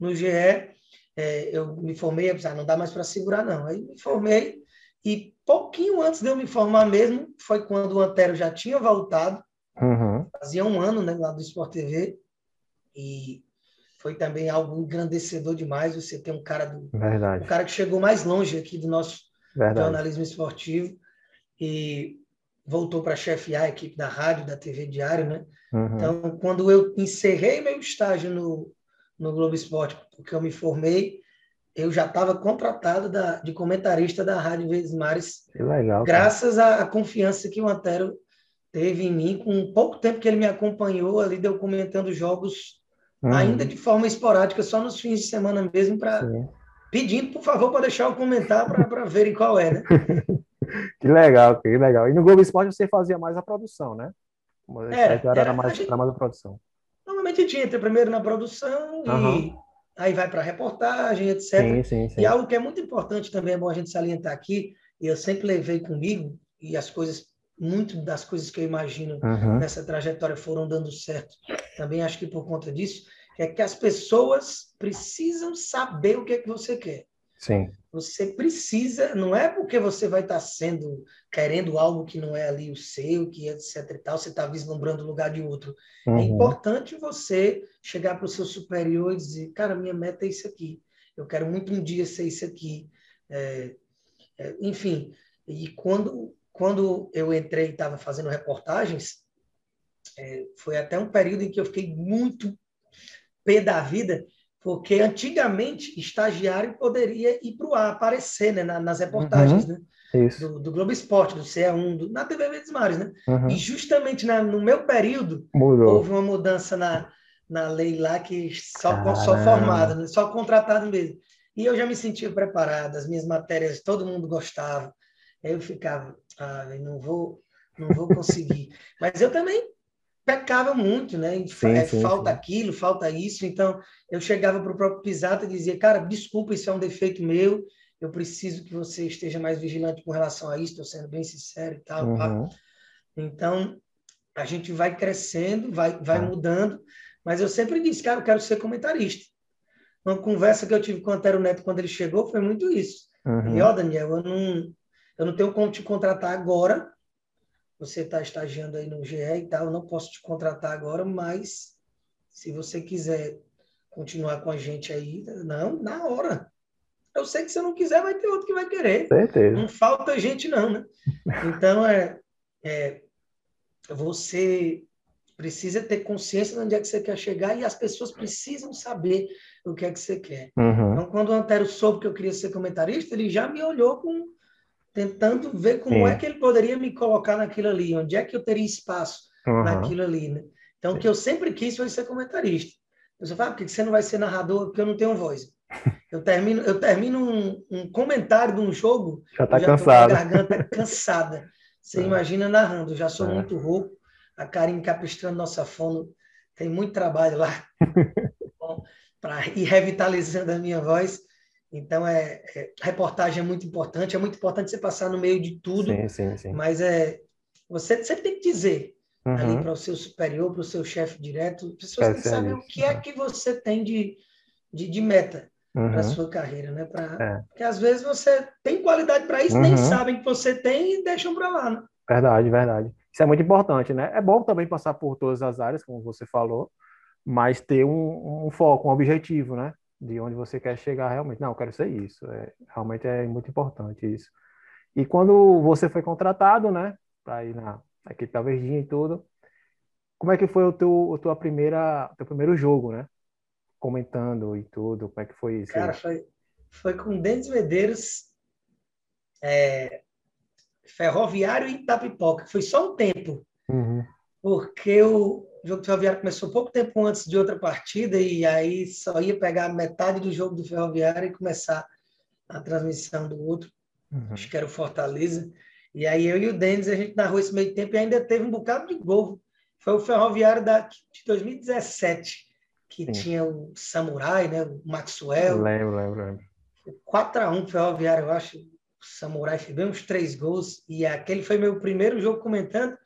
no GE, é, eu me formei, ah, não dá mais para segurar, não. Aí me formei e pouquinho antes de eu me formar mesmo, foi quando o Antero já tinha voltado. Uhum. Fazia um ano né, lá do Sport TV. E foi também algo engrandecedor demais você ter um cara do Verdade. um cara que chegou mais longe aqui do nosso Verdade. jornalismo esportivo e voltou para chefiar a equipe da rádio, da TV Diário, né? Uhum. Então, quando eu encerrei meu estágio no, no Globo Esporte, porque eu me formei, eu já estava contratado da, de comentarista da Rádio Verdes Mares. Que legal. Graças à, à, confiança que o Antero teve em mim, com pouco tempo que ele me acompanhou ali, deu comentando jogos, uhum. ainda de forma esporádica, só nos fins de semana mesmo, para pedindo, por favor, para deixar eu comentar para verem qual é, né? *laughs* que legal, que legal. E no Globo Esporte você fazia mais a produção, né? É, era, era, mais, gente, era mais a produção. Normalmente tinha, primeiro na produção uhum. e aí vai para a reportagem, etc. Sim, sim, sim. E algo que é muito importante também, é bom a gente salientar aqui, e eu sempre levei comigo, e as coisas, muito das coisas que eu imagino uhum. nessa trajetória foram dando certo, também acho que por conta disso, é que as pessoas precisam saber o que é que você quer. Sim. Você precisa, não é porque você vai estar sendo, querendo algo que não é ali o seu, que etc e tal, você está vislumbrando o lugar de outro. É uhum. É importante você chegar para o seu superior e dizer, cara, minha meta é isso aqui. Eu quero muito um dia ser isso aqui. É, é, enfim, e quando, quando eu entrei e estava fazendo reportagens, é, foi até um período em que eu fiquei muito pé da vida, porque antigamente estagiário poderia ir para o ar, aparecer né, nas reportagens uhum, né, do, do, Globo Esporte, do CE1, do, na TV Verdes Mares. Né? Uhum. E justamente na, no meu período, Mudou. houve uma mudança na, na lei lá que só, só formado, né, só contratado mesmo. E eu já me sentia preparado, as minhas matérias todo mundo gostava. Aí eu ficava, ah, não vou, não vou conseguir. *laughs* Mas eu também pecava muito, né? Sim, é, sim, falta sim. aquilo, falta isso. Então, eu chegava para o próprio Pisato e dizia, cara, desculpa, isso é um defeito meu, eu preciso que você esteja mais vigilante com relação a isso, estou sendo bem sincero e tal. Uhum. Então, a gente vai crescendo, vai, vai uhum. mudando, mas eu sempre disse, cara, eu quero ser comentarista. Uma conversa que eu tive com o Antero Neto quando ele chegou foi muito isso. Uhum. E, ó, Daniel, eu não, eu não tenho como te contratar agora, você está estagiando aí no GE e tal, eu não posso te contratar agora, mas se você quiser continuar com a gente aí, não, na hora. Eu sei que se eu não quiser, vai ter outro que vai querer. Certeza. Não falta gente, não, né? *laughs* Então, é, é você precisa ter consciência de onde é que você quer chegar e as pessoas precisam saber o que é que você quer. Uhum. Então, quando o Antero soube que eu queria ser comentarista, ele já me olhou com tentando ver como Sim. é que ele poderia me colocar naquilo ali, onde é que eu teria espaço uhum. naquilo ali, né? Então, Sim. o que eu sempre quis foi ser comentarista. Eu só falo, ah, por que você não vai ser narrador? Porque eu não tenho voz. Eu termino, eu termino um, um comentário de um jogo, já tá cansado. com a garganta *laughs* cansada. Você é. imagina narrando, eu já sou é. muito rouco, a Karine Capistrano, nossa fono, tem muito trabalho lá *laughs* para ir revitalizando a minha voz. Então, é, é, reportagem é muito importante, é muito importante você passar no meio de tudo, sim, sim, sim. mas é, você sempre tem que dizer uhum. ali para o seu superior, para o seu chefe direto, as pessoas têm que saber o que é que você tem de, de, de meta uhum. para a sua carreira, né? Pra, é. Porque às vezes você tem qualidade para isso, uhum. nem sabem que você tem e deixam para lá, né? Verdade, verdade. Isso é muito importante, né? É bom também passar por todas as áreas, como você falou, mas ter um, um foco, um objetivo, né? De onde você quer chegar realmente. Não, eu quero ser isso. É, realmente é muito importante isso. E quando você foi contratado, né, para ir na equipe da Verdinha e tudo, como é que foi o teu, o tua primeira, teu primeiro jogo, né? Comentando e tudo, como é que foi isso? Cara, foi, foi com Denis Medeiros, é, Ferroviário e Itapipoca. Foi só um tempo. Uhum. Porque o, o jogo do Ferroviário começou pouco tempo antes de outra partida e aí só ia pegar metade do jogo do Ferroviário e começar a transmissão do outro. Uhum. Acho que era o Fortaleza. E aí eu e o Denis, a gente narrou esse meio tempo e ainda teve um bocado de gol. Foi o Ferroviário da, de 2017, que Sim. tinha o Samurai, né? o Maxwell. Lembro, lembro, lembro. 4x1 Ferroviário, eu acho. O Samurai fez bem uns três gols. E aquele foi meu primeiro jogo comentando.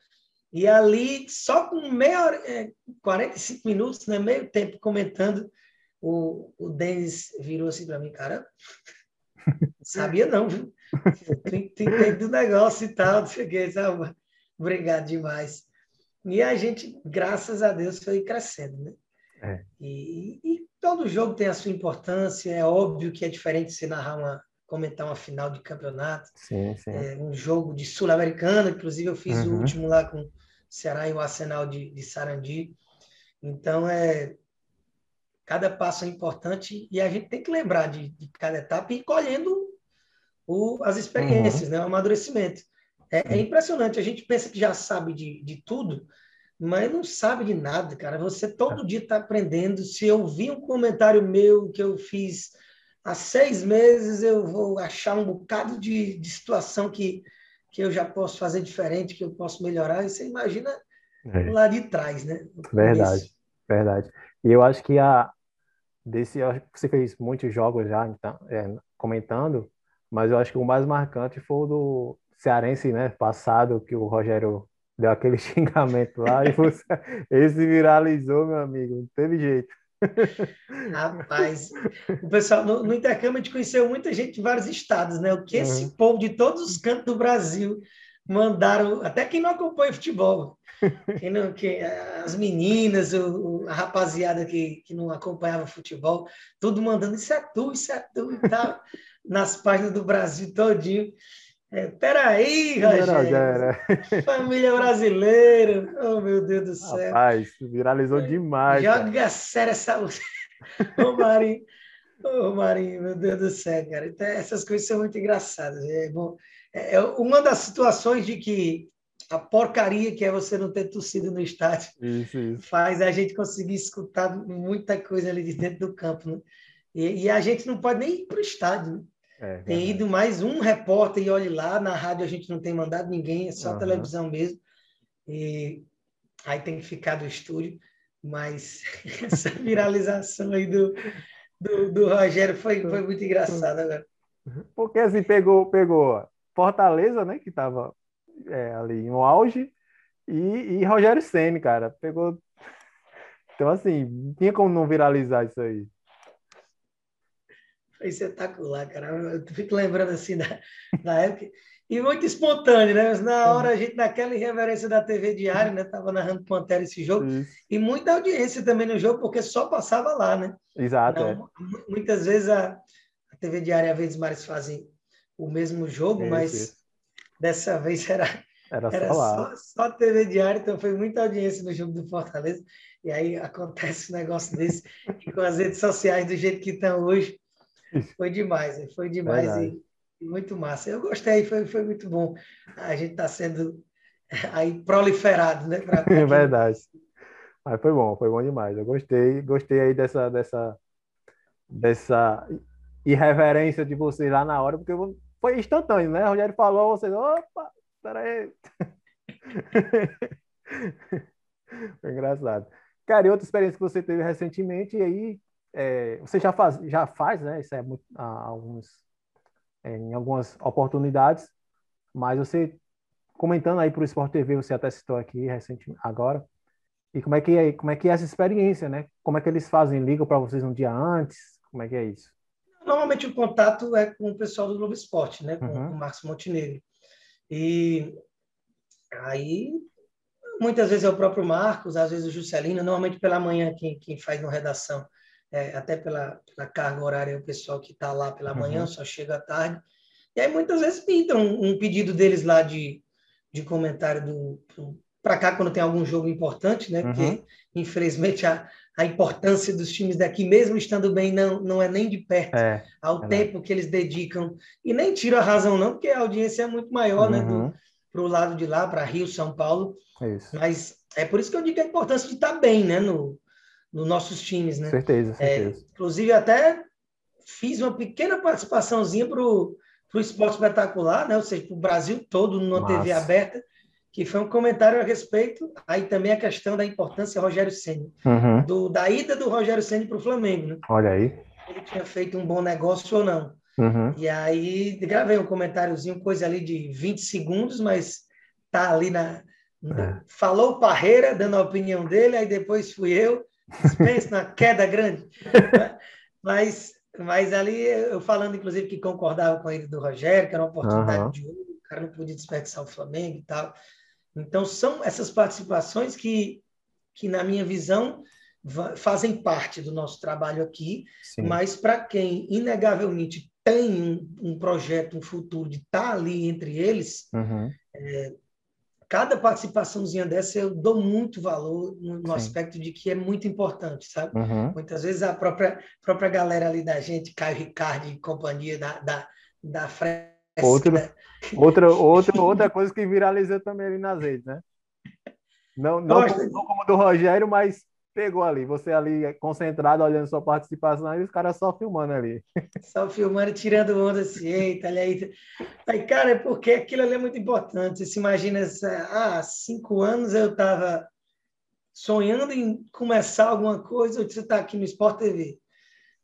E ali, só com meia hora, é, 45 minutos, né, meio tempo comentando, o, o Denis virou assim para mim, cara, sabia não, viu? Tem, tem do negócio e tal, não sei o que, sabe? Obrigado demais. E a gente, graças a Deus, foi crescendo, né? É. E, e, todo jogo tem a sua importância, é óbvio que é diferente se narrar uma, comentar uma final de campeonato, sim, sim. É, um jogo de Sul-Americana, inclusive eu fiz uhum. o último lá com Ceará e o Arsenal de, de Sarandi. Então, é, cada passo é importante e a gente tem que lembrar de, de cada etapa e ir colhendo o, as experiências, uhum. né, o amadurecimento. É, é, impressionante, a gente pensa que já sabe de, de tudo, mas não sabe de nada, cara. Você todo dia está aprendendo. Se eu vi um comentário meu que eu fiz há seis meses, eu vou achar um bocado de, de situação que, que eu já posso fazer diferente, que eu posso melhorar. E você imagina é. lá de trás, né? Verdade, verdade. E eu acho que a, desse, eu acho que você fez muitos jogos já, então, é, comentando, mas eu acho que o mais marcante foi o do Cearense, né, passado, que o Rogério deu aquele *laughs* xingamento lá e você, esse viralizou, meu amigo, não teve jeito. Rapaz, o pessoal no, no intercâmbio a gente conheceu muita gente de vários estados, né? O que esse uhum. povo de todos os cantos do Brasil mandaram, até quem não acompanha futebol, quem não, que, as meninas, o, a rapaziada que, que não acompanhava futebol, tudo mandando isso é tu, isso é tu e tal, nas páginas do Brasil todinho. É, peraí, Rogério. Família brasileira. Oh, meu Deus do céu. Rapaz, viralizou demais. Joga cara. sério essa música. *laughs* Ô, Marinho. Ô, Marinho, meu Deus do céu, cara. Então, essas coisas são muito engraçadas. É, bom, é, é uma das situações de que a porcaria que é você não ter torcido no estádio isso, isso. faz a gente conseguir escutar muita coisa ali de dentro do campo, né? E, e a gente não pode nem ir para o estádio, né? É, tem ido mais um repórter e olhe lá, na rádio a gente não tem mandado ninguém, é só uhum. televisão mesmo. E aí tem que ficar do estúdio. Mas *laughs* essa viralização aí do, do, do Rogério foi, foi muito engraçada agora. Porque assim, pegou, pegou Fortaleza, né, que estava é, ali no auge, e, e Rogério Senna, cara, pegou. Então, assim, tinha como não viralizar isso aí. Foi espetacular, cara. Eu fico lembrando assim da, da época. E muito espontâneo, né? Mas na hora a gente, naquela irreverência da TV Diário, né? Tava narrando Pantera esse jogo. Isso. E muita audiência também no jogo, porque só passava lá, né? Exato. Não, é. Muitas vezes a, a TV Diário, às vezes, mais fazem o mesmo jogo, isso, mas isso. dessa vez era, era, era só. Só, só TV Diário, então foi muita audiência no jogo do Fortaleza. E aí acontece um negócio desse, e *laughs* com as redes sociais do jeito que estão hoje, *laughs* foi demais, foi demais e, e, muito massa. Eu gostei, foi, foi muito bom. A gente está sendo aí proliferado, né? Pra, *laughs* pra Verdade. Mas foi bom, foi bom demais. Eu gostei, gostei aí dessa, dessa, dessa irreverência de vocês lá na hora, porque foi instantâneo, né? O Rogério falou, vocês, opa, peraí. *laughs* foi engraçado. Cara, e outra experiência que você teve recentemente, e aí é, você já faz, já faz, né? Isso é muito, alguns, é, em algumas oportunidades, mas você comentando aí para o Sport TV, você até citou aqui recentemente agora. E como é que é, como é que é essa experiência, né? Como é que eles fazem? Ligam para vocês um dia antes? Como é que é isso? Normalmente o contato é com o pessoal do Globo Esporte, né? Com, uhum. com o Marcos Montenegro. E aí muitas vezes é o próprio Marcos, às vezes o Juscelino, normalmente pela manhã quem, quem faz no redação é, até pela, pela, carga horária, o pessoal que está lá pela manhã uhum. só chega à tarde. E aí muitas vezes pintam um, um pedido deles lá de, de comentário do, para cá quando tem algum jogo importante, né? Uhum. Porque infelizmente a, a importância dos times daqui, mesmo estando bem, não, não é nem de perto é, ao é tempo que eles dedicam. E nem tiro a razão, não, porque a audiência é muito maior, né, uhum. né? Para o lado de lá, para Rio, São Paulo. Isso. Mas é por isso que eu digo a importância de estar tá bem, né? No, nos nossos times, né? Certeza, é, certeza. É, inclusive, até fiz uma pequena participaçãozinha para o esporte espetacular, né? Ou seja, para o Brasil todo, numa Massa. TV aberta, que foi um comentário a respeito, aí também a questão da importância Rogério Senna, uhum. da ida do Rogério Senna para o Flamengo, né? Olha aí. Ele tinha feito um bom negócio ou não. Uhum. E aí gravei um comentáriozinho, coisa ali de 20 segundos, mas tá ali na. É. Falou Parreira, dando a opinião dele, aí depois fui eu, pensa na queda grande. mas, mas ali eu falando, inclusive, que concordava com ele do Rogério, que era uma oportunidade uhum. de ouro, o cara não podia desperdiçar o Flamengo e tal. Então, são essas participações que, que na minha visão, fazem parte do nosso trabalho aqui, Sim. mas para quem inegavelmente tem um, um, projeto, um futuro de estar tá ali entre eles, uhum. é, cada participaçãozinha dessa eu dou muito valor no, no aspecto de que é muito importante, sabe? Uhum. Muitas vezes a própria, própria galera ali da gente, Caio Ricardo e companhia da, da, da Fresca... Outra, *laughs* outra, outra, outra coisa que viralizou também ali nas redes, né? Não, não, como, não como do Rogério, mas pegou ali, você ali concentrado olhando sua participação e os caras só filmando ali. Só filmando, tirando onda assim, eita, olha aí. Aí, cara, é porque aquilo ali é muito importante. Você se imagina, ah, cinco anos eu estava sonhando em começar alguma coisa, você está aqui no Sport TV.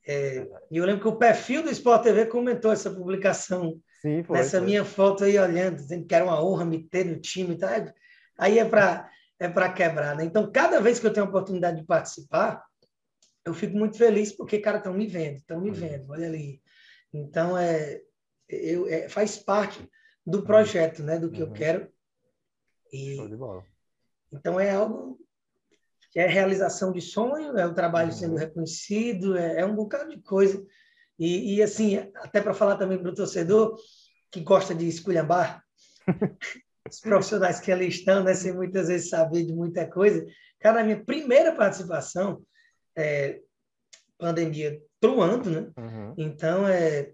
É, e eu lembro que o perfil do Sport TV comentou essa publicação Sim, foi, nessa foi. minha foto aí olhando, dizendo que era uma honra me ter no time. Tá? Aí é para é para quebrar, né? Então, cada vez que eu tenho a oportunidade de participar, eu fico muito feliz porque, cara, estão me vendo, estão me uhum. vendo, olha ali. Então, é, eu, é, faz parte do projeto, né? Do que uhum. eu quero. E, então, é algo que é realização de sonho, é o trabalho uhum. sendo reconhecido, é, é, um bocado de coisa. E, e assim, até para falar também para o torcedor que gosta de esculhambar, *laughs* os profissionais que ali estão, né, sem muitas vezes saber de muita coisa. Cara, a minha primeira participação, é, pandemia truando, né? Uhum. Então, é,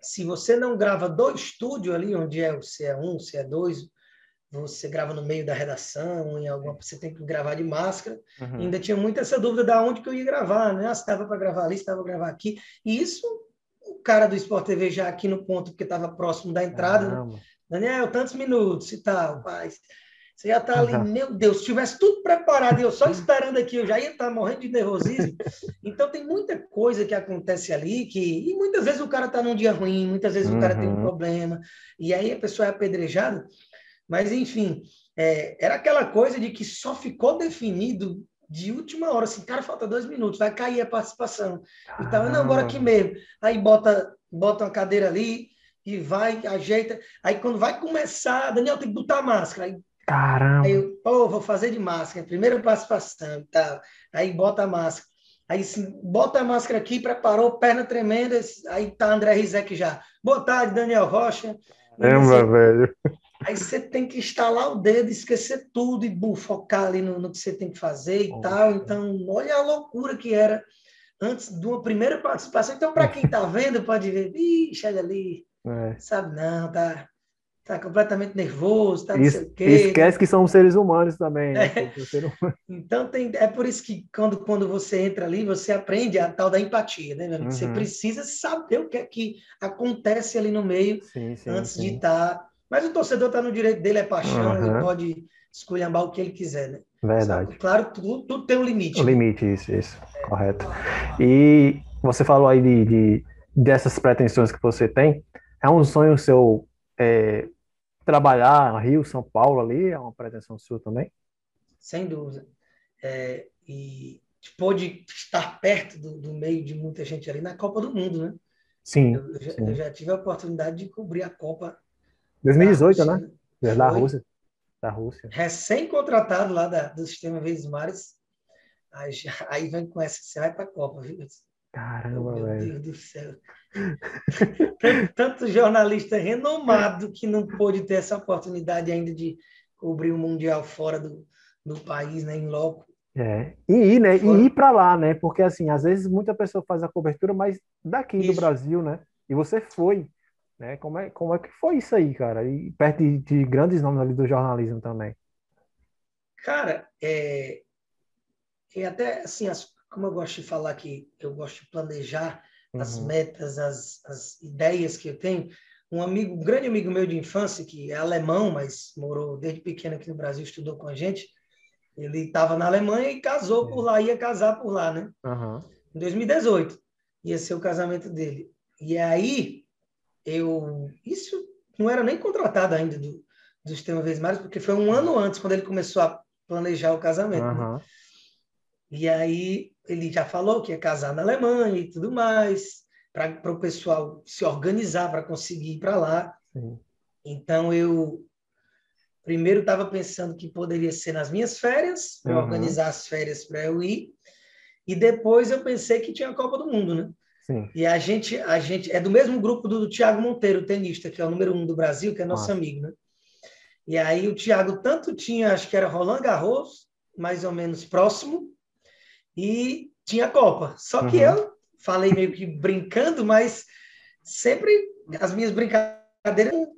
se você não grava do estúdio ali, onde é o CE1, CE2, você grava no meio da redação, em alguma, você tem que gravar de máscara. Uhum. Ainda tinha muita essa dúvida da onde que eu ia gravar, né? Ah, se estava para gravar ali, se estava para gravar aqui. E isso, o cara do Sport TV já aqui no ponto, porque estava próximo da entrada, né? Daniel, tantos minutos e tal, mas você já está ali, uhum. meu Deus, se tivesse tudo preparado e eu só esperando aqui, eu já ia estar tá morrendo de nervosismo. Então tem muita coisa que acontece ali que e muitas vezes o cara está num dia ruim, muitas vezes uhum. o cara tem um uhum. problema e aí a pessoa é apedrejada. Mas enfim, é, era aquela coisa de que só ficou definido de última hora, assim, cara, falta dois minutos, vai cair a participação. Então, não, agora aqui mesmo. Aí bota, bota uma cadeira ali, e vai, ajeita. Aí quando vai começar, Daniel tem que botar máscara. Aí, Caramba! Aí eu, pô, vou fazer de máscara, primeira participação tal. Aí bota a máscara. Aí assim, bota a máscara aqui, preparou, perna tremenda. Aí tá André Rizek já. Boa tarde, Daniel Rocha. Lembra, velho. Aí você tem que instalar o dedo, esquecer tudo e bu, focar ali no, no, que você tem que fazer e tal. Então, olha a loucura que era antes de uma primeira participação. Então, para quem está vendo, pode ver, ixi, olha ali, é. Sabe, não, tá, tá completamente nervoso, tá não sei o quê. Esquece que são seres humanos também. Né? É. Então, tem, é por isso que quando, quando você entra ali, você aprende a tal da empatia, né, uhum. Você precisa saber o que é que acontece ali no meio sim, sim, antes sim. de estar. Tá... Mas o torcedor está no direito dele, é paixão, uhum. ele pode esculhambar o que ele quiser, né? Verdade. Claro, tudo, tudo, tem um limite. Um limite, isso, isso. É. Correto. E você falou aí de, de, dessas pretensões que você tem. É um sonho seu é, trabalhar Rio, São Paulo ali? É uma pretensão sua também? Sem dúvida. É, e pôde estar perto do, do, meio de muita gente ali na Copa do Mundo, né? Sim eu, sim. eu já, tive a oportunidade de cobrir a Copa 2018, da Rússia, né? Da Rússia. Da Rússia. Recém-contratado lá da, do Sistema Verdes Mares. Aí, aí vem com essa, você vai para a Copa, viu? Caramba, Meu velho. Deus do céu. Tanto jornalista renomado que não pôde ter essa oportunidade ainda de cobrir o Mundial fora do, do país, né, em loco. É, e ir, né? Fora. E ir para lá, né? Porque assim, às vezes muita pessoa faz a cobertura, mas daqui isso. do Brasil, né? E você foi, né? Como é, como é que foi isso aí, cara? E perto de, de grandes nomes ali do jornalismo também. Cara, é, e até assim, as, como eu gosto de falar que eu gosto de planejar uhum. as metas, as, as ideias que eu tenho, um amigo, um grande amigo meu de infância, que é alemão, mas morou desde pequeno aqui no Brasil, estudou com a gente, ele estava na Alemanha e casou por lá, ia casar por lá, né? Uhum. Em 2018, ia ser o casamento dele. e aí, eu. Isso não era nem contratado ainda do, do Sistema Vesmares, porque foi um ano antes, quando ele começou a planejar o casamento. Uhum. Né? E aí, ele já falou que ia casar na Alemanha e tudo mais, para o pessoal se organizar para conseguir ir para lá. Sim. Então, eu primeiro estava pensando que poderia ser nas minhas férias, para uhum. organizar as férias para eu ir. E depois eu pensei que tinha a Copa do Mundo, né? Sim. E a gente, a gente é do mesmo grupo do, do Thiago Monteiro, tenista, que é o número um do Brasil, que é nosso ah. amigo, né? E aí o Thiago tanto tinha, acho que era Roland Garros, mais ou menos próximo, e tinha Copa. Só que uhum. eu falei meio que brincando, mas sempre as minhas brincadeiras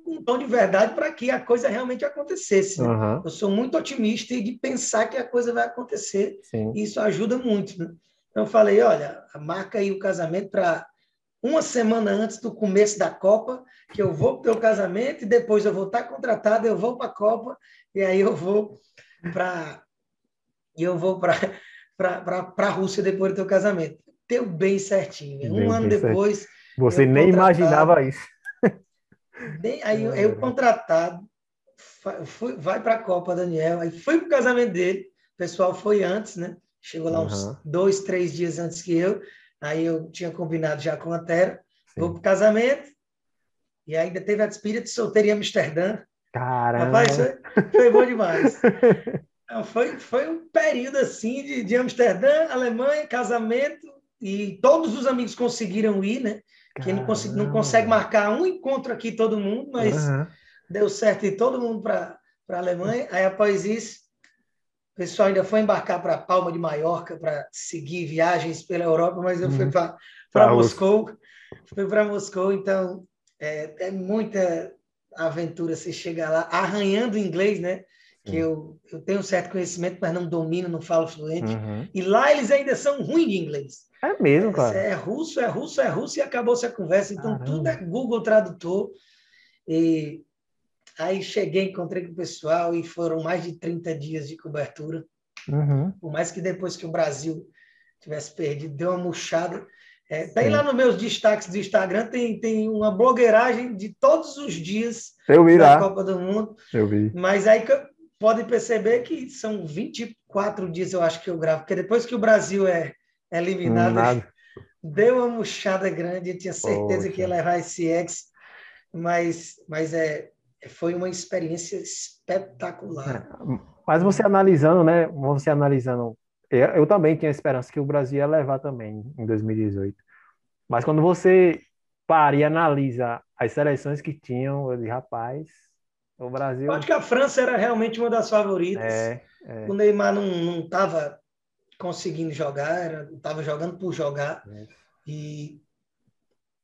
um tom de verdade para que a coisa realmente acontecesse. Né? Uhum. Eu sou muito otimista e de pensar que a coisa vai acontecer. Sim. E isso ajuda muito. Né? Então eu falei, olha, marca aí o casamento para uma semana antes do começo da Copa, que eu vou para o casamento e depois eu vou estar contratado, eu vou para a Copa e aí eu vou para eu vou para para a Rússia depois do teu casamento. Deu bem certinho. Bem, um ano depois. Certo. Você nem imaginava isso. Nem, aí eu, eu contratado, fui, vai para a Copa, Daniel. Aí fui para o casamento dele. O pessoal foi antes, né? Chegou lá uns uhum. dois, três dias antes que eu. Aí eu tinha combinado já com a Tera. Vou para o casamento. E ainda teve a despedida de solteiro em Amsterdã. Caramba! Rapaz, foi, foi bom demais. *laughs* foi, foi um período assim de, de Amsterdã, Alemanha, casamento. E todos os amigos conseguiram ir, né? Que não, consegue, não consegue marcar um encontro aqui, todo mundo, mas uhum. deu certo ir todo mundo para a Alemanha. Aí, após isso, o pessoal ainda foi embarcar para Palma de Maiorca para seguir viagens pela Europa, mas eu fui uhum. para Moscou. Fui para Moscou, então é, é, muita aventura você chegar lá arranhando inglês, né? Que eu, eu tenho um certo conhecimento, mas não domino, não falo fluente. Uhum. E lá eles ainda são ruins de inglês. É mesmo, cara. É, russo, é russo, é russo e acabou-se a conversa. Então Caramba. tudo é Google Tradutor. E Aí cheguei, encontrei com o pessoal e foram mais de 30 dias de cobertura. Uhum. Por mais que depois que o Brasil tivesse perdido, deu uma murchada. É, tem lá nos meus destaques do Instagram, tem, tem uma blogueiragem de todos os dias Eu vi da. Copa do Mundo. Eu vi. Mas aí pode perceber que são 24 dias, eu acho que eu gravo, porque depois que o Brasil é, é eliminado, Nada. *laughs* deu uma murchada grande, eu tinha certeza Poxa. que ia levar esse ex, mas, mas é, foi uma experiência espetacular. É, mas você analisando, né? Você analisando, eu, eu, também tinha esperança que o Brasil ia levar também em 2018. Mas quando você para e analisa as seleções que tinham, eu disse, rapaz, o Brasil. Eu acho que a França era realmente uma das favoritas. É, é. O Neymar não estava conseguindo jogar, estava jogando por jogar. É. E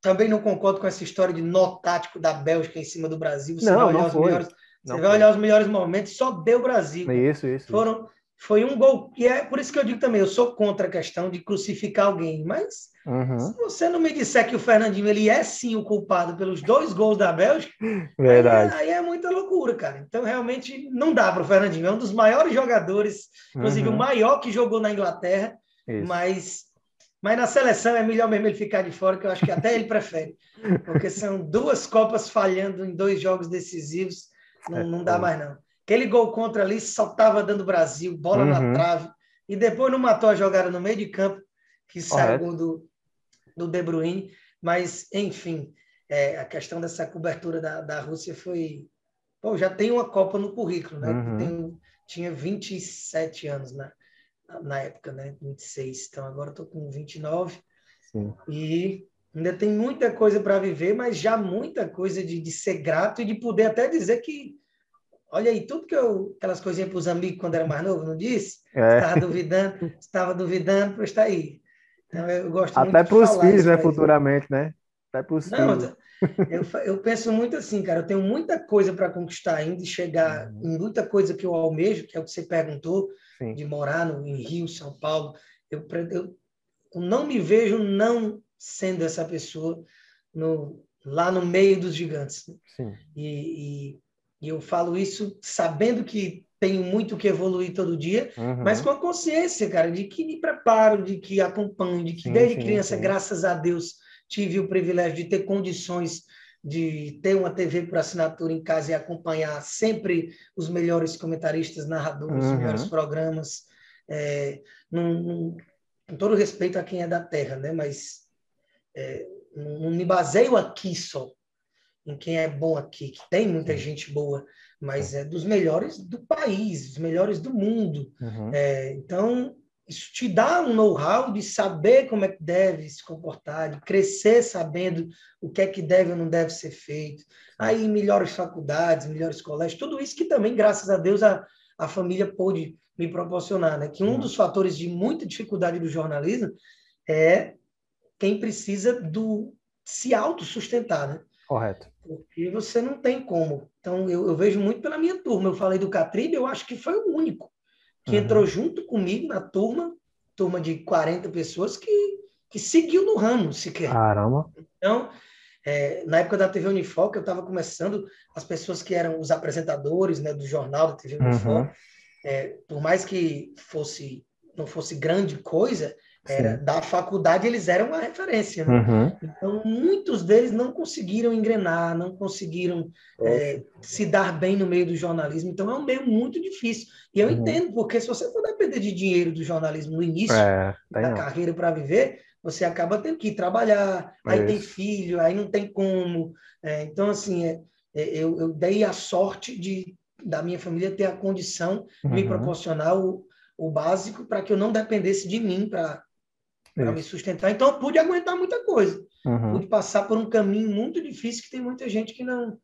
também não concordo com essa história de nó tático da Bélgica em cima do Brasil. Você não, vai olhar os melhores, não você vai olhar os melhores momentos, só deu Brasil. Isso, isso. Foram, isso. Foi um gol, e é por isso que eu digo também, eu sou contra a questão de crucificar alguém, mas uhum. se você não me disser que o Fernandinho ele é sim o culpado pelos dois gols da Bélgica, Verdade. Aí, aí é muita loucura, cara. Então realmente não dá para o Fernandinho, é um dos maiores jogadores, inclusive uhum. o maior que jogou na Inglaterra, isso. mas mas na seleção é melhor mesmo ele ficar de fora, que eu acho que até ele prefere. Porque são duas Copas falhando em dois jogos decisivos, não, não dá mais não. Aquele gol contra ali só estava dando Brasil, bola uhum. na trave, e depois não matou a jogada no meio de campo, que saiu do, do De Bruyne. Mas, enfim, é, a questão dessa cobertura da, da Rússia foi. Pô, já tem uma Copa no currículo, né? Uhum. Tem, tinha 27 anos, né? na época, né? 26. Então agora estou com 29. Sim. E ainda tem muita coisa para viver, mas já muita coisa de, de ser grato e de poder até dizer que olha aí, tudo que eu, aquelas coisinhas para os amigos quando era mais novo, não disse? É. Estava duvidando, estava duvidando para estar aí. Então, eu gosto Até para os filhos, né, futuramente, né? Até para os filhos. Eu, eu penso muito assim, cara, eu tenho muita coisa para conquistar ainda e chegar uhum. em muita coisa que eu almejo, que é o que você perguntou, Sim. de morar no, em Rio, São Paulo. Eu, eu, eu, não me vejo não sendo essa pessoa no, lá no meio dos gigantes. Sim. E, e, e, eu falo isso sabendo que tenho muito que evoluir todo dia, uhum. mas com a consciência, cara, de que me preparo, de que acompanho, de que sim, desde sim, criança, sim. graças a Deus, tive o privilégio de ter condições de ter uma TV por assinatura em casa e acompanhar sempre os melhores comentaristas, narradores, uhum. os melhores programas. É, num, num, com todo respeito a quem é da terra, né? mas é, não, me baseio aqui só em quem é bom aqui, que tem muita gente boa, mas é dos melhores do país, dos melhores do mundo. Uhum. É, então, isso te dá um know-how de saber como é que deve se comportar, de crescer sabendo o que é que deve ou não deve ser feito. Aí, melhores faculdades, melhores colégios, tudo isso que também, graças a Deus, a, a família pôde me proporcionar. Né? Que um uhum. dos fatores de muita dificuldade do jornalismo é quem precisa do se autossustentar, né? Correto. Porque você não tem como. Então, eu, eu vejo muito pela minha turma. Eu falei do Catribe, eu acho que foi o único que uhum. entrou junto comigo na turma, turma de 40 pessoas, que, que seguiu no ramo sequer. Caramba. Então, é, na época da TV Unifoc, eu estava começando, as pessoas que eram os apresentadores né, do jornal da TV Unifoc, uhum. é, por mais que fosse não fosse grande coisa, era da faculdade eles eram uma referência. Né? Uhum. Então, muitos deles não conseguiram engrenar, não conseguiram é, se dar bem no meio do jornalismo. Então, é um meio muito difícil. E eu uhum. entendo, porque se você for depender de dinheiro do jornalismo no início é, da não. carreira para viver, você acaba tendo que ir trabalhar, é aí isso. tem filho, aí não tem como. É, então, assim, é, é, eu, eu, dei a sorte de da minha família ter a condição de uhum. me proporcionar o, o básico para que eu não dependesse de mim para para me sustentar. Então, eu pude aguentar muita coisa. Uhum. Pude passar por um caminho muito difícil que tem muita gente que não,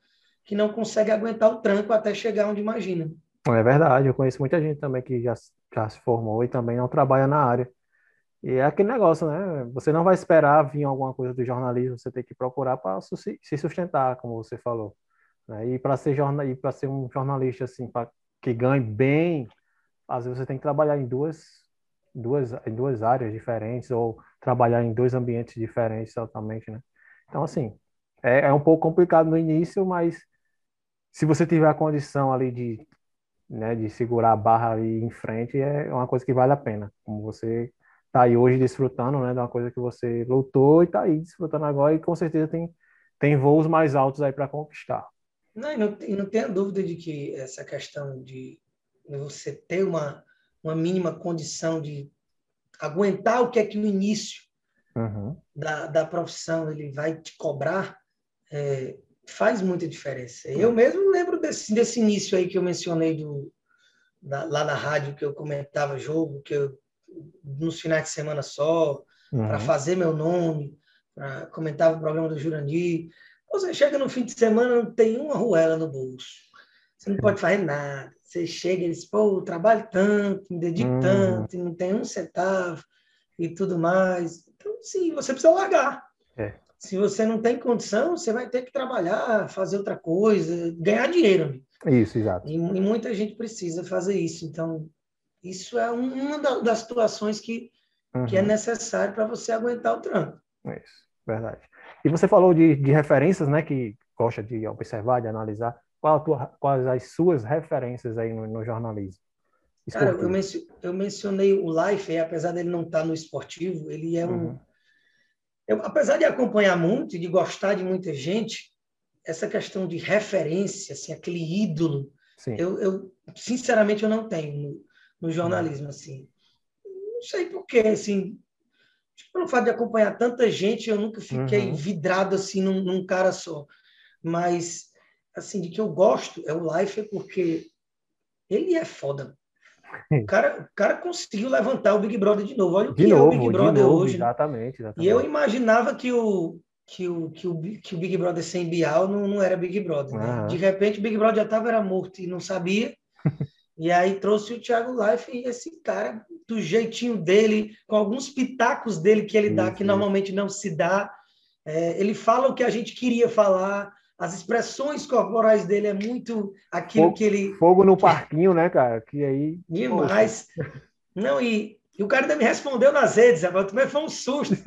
que não consegue aguentar o tranco até chegar onde imagina. É verdade, eu conheço muita gente também que já, já se formou e também não trabalha na área. E é aquele negócio, né? Você não vai esperar vir alguma coisa do jornalismo, você tem que procurar para se sustentar, como você falou. Né? E para ser, jornal, ser um jornalista assim, pra, que ganhe bem, às vezes você tem que trabalhar em duas duas, em duas áreas diferentes ou trabalhar em dois ambientes diferentes totalmente, né? Então, assim, é, é um pouco complicado no início, mas se você tiver a condição ali de, né, de segurar a barra ali em frente, é uma coisa que vale a pena. Como você está aí hoje desfrutando, né, de uma coisa que você lutou e está aí desfrutando agora e com certeza tem, tem voos mais altos aí para conquistar. Não, e não, não tenha dúvida de que essa questão de você ter uma, uma mínima condição de aguentar o que é que o início uhum. da, da profissão ele vai te cobrar, é, faz muita diferença. Eu mesmo lembro desse, desse início aí que eu mencionei do, da, lá na rádio, que eu comentava jogo, que eu, nos finais de semana só, uhum. para fazer meu nome, pra, comentava o programa do Jurandir. Você chega no fim de semana, não tem uma ruela no bolso. Você não pode fazer nada. Você chega e diz, pô, eu trabalho tanto, me dedico hum. tanto, não tenho um centavo e tudo mais. Então, sim, você precisa largar. É. Se você não tem condição, você vai ter que trabalhar, fazer outra coisa, ganhar dinheiro. Isso, exato. E, e muita gente precisa fazer isso. Então, isso é uma das situações que, uhum. que é uhum. necessário para você aguentar o trampo. Isso, verdade. E você falou de, de referências, né, que gosta de observar, de analisar. Qual tua, quais as suas referências aí no, no jornalismo? Cara, eu, mencio, eu, mencionei o Life, apesar dele não estar tá no esportivo, ele é um. Uhum. Eu, apesar de acompanhar muito e de gostar de muita gente, essa questão de referência, assim, aquele ídolo, eu, eu, sinceramente eu não tenho no, no jornalismo, uhum. assim. Não sei porquê, assim, pelo fato de acompanhar tanta gente, eu nunca fiquei uhum. vidrado assim num, num, cara só. Mas assim, de que eu gosto é o Life, porque ele é foda. O cara, o cara conseguiu levantar o Big Brother de novo. Olha o que de é novo, o Big Brother novo, hoje. Né? Exatamente, exatamente, E eu imaginava que o, que o, que o, que o Big Brother sem Bial não, não era Big Brother. Né? De repente, o Big Brother já estava era morto e não sabia. *laughs* e aí trouxe o Thiago Life e esse cara, do jeitinho dele, com alguns pitacos dele que ele dá, que normalmente não se dá. É, ele fala o que a gente queria falar as expressões corporais dele é muito aquilo fogo, que ele. Fogo no parquinho, né, cara? Que aí. Demais. Poxa. Não, e, e, o cara ainda me respondeu nas redes, agora também foi um susto. *laughs*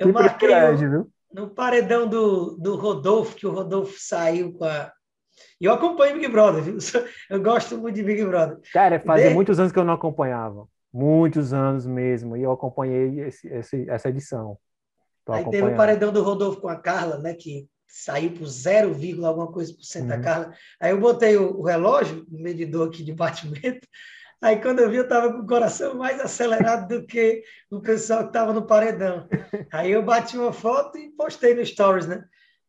Eu marquei no, no, paredão do, do Rodolfo, que o Rodolfo saiu com a. E eu acompanho Big Brother, viu? *laughs* Eu gosto muito de Big Brother. Cara, fazia muitos anos que eu não acompanhava. Muitos anos mesmo. E eu acompanhei esse, esse, essa edição. Aí teve o paredão do Rodolfo com a Carla, né? Que saiu por 0, alguma coisa por cento uhum. da Carla. Aí eu botei o, relógio, o medidor aqui de batimento. Aí quando eu vi, eu estava com o coração mais acelerado do que o pessoal que estava no paredão. Aí eu bati uma foto e postei no Stories, né?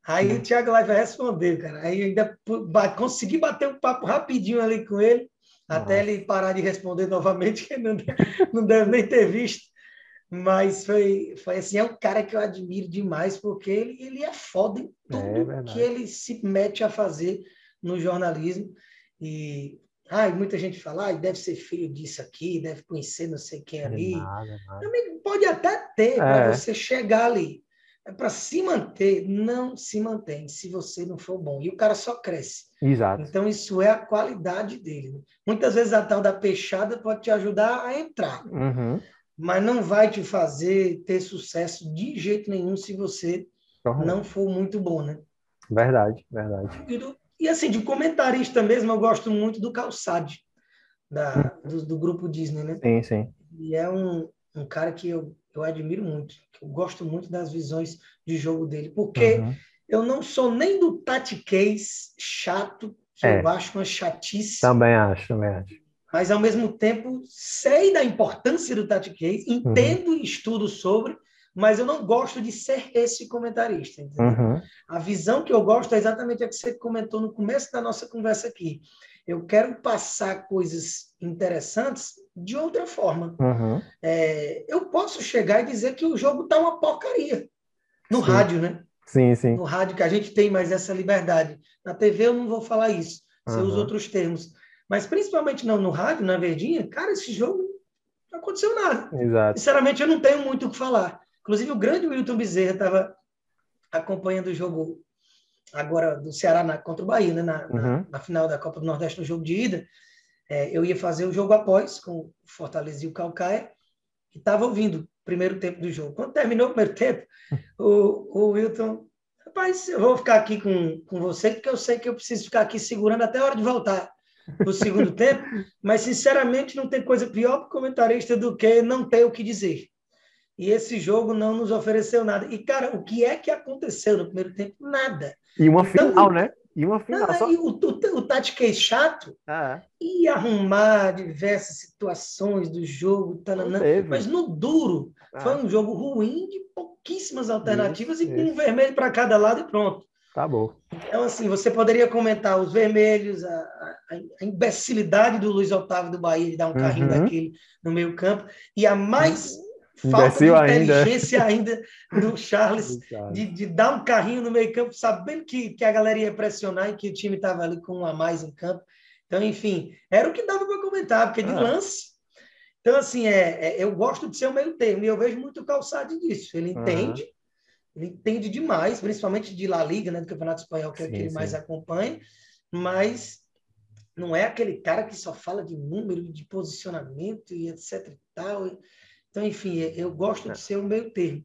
Aí o Thiago Live respondeu, cara. Aí ainda consegui bater um papo rapidinho ali com ele, Nossa. até ele parar de responder novamente, *laughs* que não, não deve nem ter visto. Mas foi, foi assim, é um cara que eu admiro demais, porque ele, ele é foda em tudo é que ele se mete a fazer no jornalismo. E ai, muita gente fala, ah, deve ser filho disso aqui, deve conhecer não sei quem ali. Nada, nada. Pode até ter, é. para você chegar ali. É para se manter, não se mantém se você não for bom. E o cara só cresce. Exato. Então, isso é a qualidade dele. Né? Muitas vezes a tal da peixada pode te ajudar a entrar. Uhum. Mas não vai te fazer ter sucesso de jeito nenhum se você uhum. não for muito bom, né? Verdade, verdade. E, do, e, assim, de comentarista mesmo, eu gosto muito do Calçade, da, do, do grupo Disney, né? Sim, sim. E é um, um cara que eu eu admiro muito. Eu gosto muito das visões de jogo dele, porque uhum. eu não sou nem do Tati Case chato, que é. eu acho uma chatice. Também acho, também acho. Mas, ao mesmo tempo, sei da importância do Tati Case, entendo uhum. e estudo sobre, mas eu não gosto de ser esse comentarista. Uhum. A visão que eu gosto é exatamente a que você comentou no começo da nossa conversa aqui. Eu quero passar coisas interessantes de outra forma. Uhum. É, eu posso chegar e dizer que o jogo está uma porcaria. No sim. rádio, né? Sim, sim. No rádio que a gente tem mais essa liberdade. Na TV eu não vou falar isso, uhum. você usa outros termos. Mas principalmente não no rádio, na Verdinha, cara, esse jogo não aconteceu nada. Exato. Sinceramente, eu não tenho muito o que falar. Inclusive, o grande Wilton Bezerra estava acompanhando o jogo agora do Ceará na, contra o Bahia, né, na, uhum. na, na, final da Copa do Nordeste, no jogo de ida, é, eu ia fazer o jogo após, com o Fortaleza e o Calcaia, e estava ouvindo o primeiro tempo do jogo. Quando terminou o primeiro tempo, *laughs* o, o Wilton, rapaz, eu vou ficar aqui com, com você, porque eu sei que eu preciso ficar aqui segurando até a hora de voltar no segundo tempo, mas sinceramente não tem coisa pior para comentarista do que não ter o que dizer. E esse jogo não nos ofereceu nada. E, cara, o que é que aconteceu no primeiro tempo? Nada. E uma então, final, né? E uma final. Não, só... e o, o, o Tati chato ah. ia arrumar diversas situações do jogo, tananã, mas no duro ah. foi um jogo ruim de pouquíssimas alternativas isso, e com um vermelho para cada lado e pronto. Tá bom. Então, assim, você poderia comentar os vermelhos, a, a, a imbecilidade do Luiz Otávio do Bahia de dar um carrinho uhum. daquele no meio campo, e a mais falta de inteligência ainda, *laughs* ainda do Charles, de, de, dar um carrinho no meio campo, sabendo que, que a galera ia pressionar e que o time estava ali com um a mais em campo. Então, enfim, era o que dava para comentar, porque de ah. lance. Então, assim, é, é, eu gosto de ser o meio termo, e eu vejo muito o calçado disso. Ele entende, ele entende demais, principalmente de La Liga, né, do Campeonato Espanhol, que é o que ele sim. mais acompanha, mas não é aquele cara que só fala de número, de posicionamento e etc e tal. Então, enfim, eu gosto de é. ser o meio termo,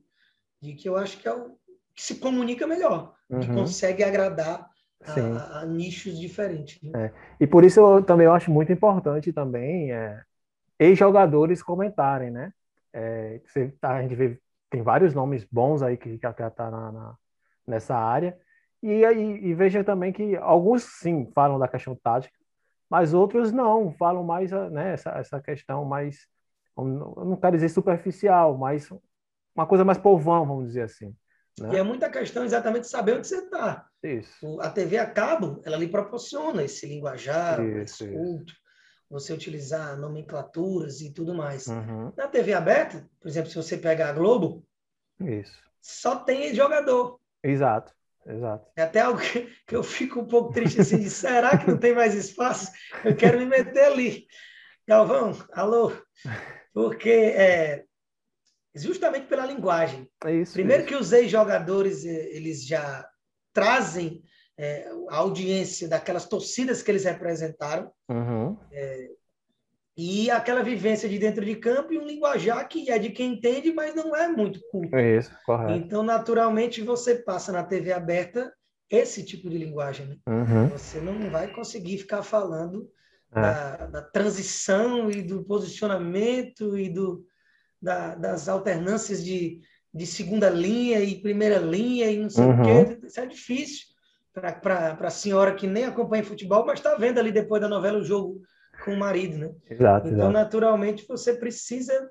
de que eu acho que é o que se comunica melhor, uhum. que consegue agradar a, a, nichos diferentes. Né? É. E por isso eu também eu acho muito importante também é, ex-jogadores comentarem, né? É, você, tá, a gente vê, tem vários nomes bons aí que já tá na, na, nessa área, e, e, e veja também que alguns sim falam da questão tática, mas outros não, falam mais né, essa, essa questão mais não quero dizer superficial, mas uma coisa mais povão, vamos dizer assim. Né? E é muita questão exatamente de saber onde você está. A TV a cabo, ela lhe proporciona esse linguajar, isso, esse culto, isso. Você utilizar nomenclaturas e tudo mais. Uhum. Na TV aberta, por exemplo, se você pegar a Globo, isso. só tem jogador. Exato. Exato. É até algo que, eu fico um pouco triste assim, de será que não tem mais espaço? Eu quero me meter ali. Galvão, alô? porque é, justamente pela linguagem. É isso, Primeiro é que os ex-jogadores é, eles já trazem é, a audiência daquelas torcidas que eles representaram uhum. é, e aquela vivência de dentro de campo e um linguajar que é de quem entende, mas não é muito culto. É isso, correto. Então, naturalmente, você passa na TV aberta esse tipo de linguagem. Né? Uhum. Você não vai conseguir ficar falando é. da, da, transição e do posicionamento e do, da, das alternâncias de, de segunda linha e primeira linha e não sei uhum. o quê. Isso é difícil para a senhora que nem acompanha futebol, mas está vendo ali depois da novela o jogo com o marido, né? Exato, então, exato. naturalmente, você precisa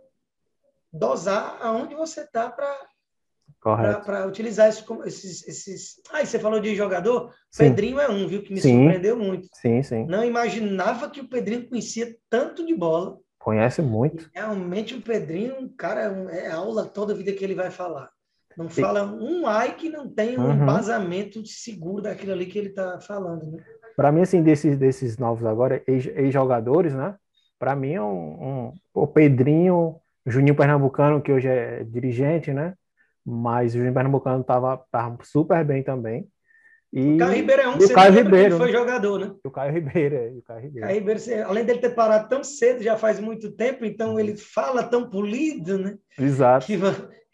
dosar aonde você está para utilizar esses, esses, esses. Ah, você falou de jogador? Sim. Pedrinho é um, viu? Que me sim. surpreendeu muito. Sim, sim. Não imaginava que o Pedrinho conhecia tanto de bola. Conhece muito. E realmente o Pedrinho, cara, é aula toda a vida que ele vai falar. Não fala um ai que não tem um uhum. embasamento seguro daquilo ali que ele está falando, né? Para mim, assim, desses, desses novos agora, ex-jogadores, né? Para mim é um, um, o Pedrinho, Juninho Pernambucano, que hoje é dirigente, né? Mas o Juninho Pernambucano tava, tava super bem também. E, o Caio Ribeiro é um que Caio Ribeiro, foi jogador, né? O Caio Ribeiro, é. O Caio Ribeiro. Caio Ribeiro, além dele ter parado tão cedo, já faz muito tempo, então ele fala tão polido, né? Exato. Que,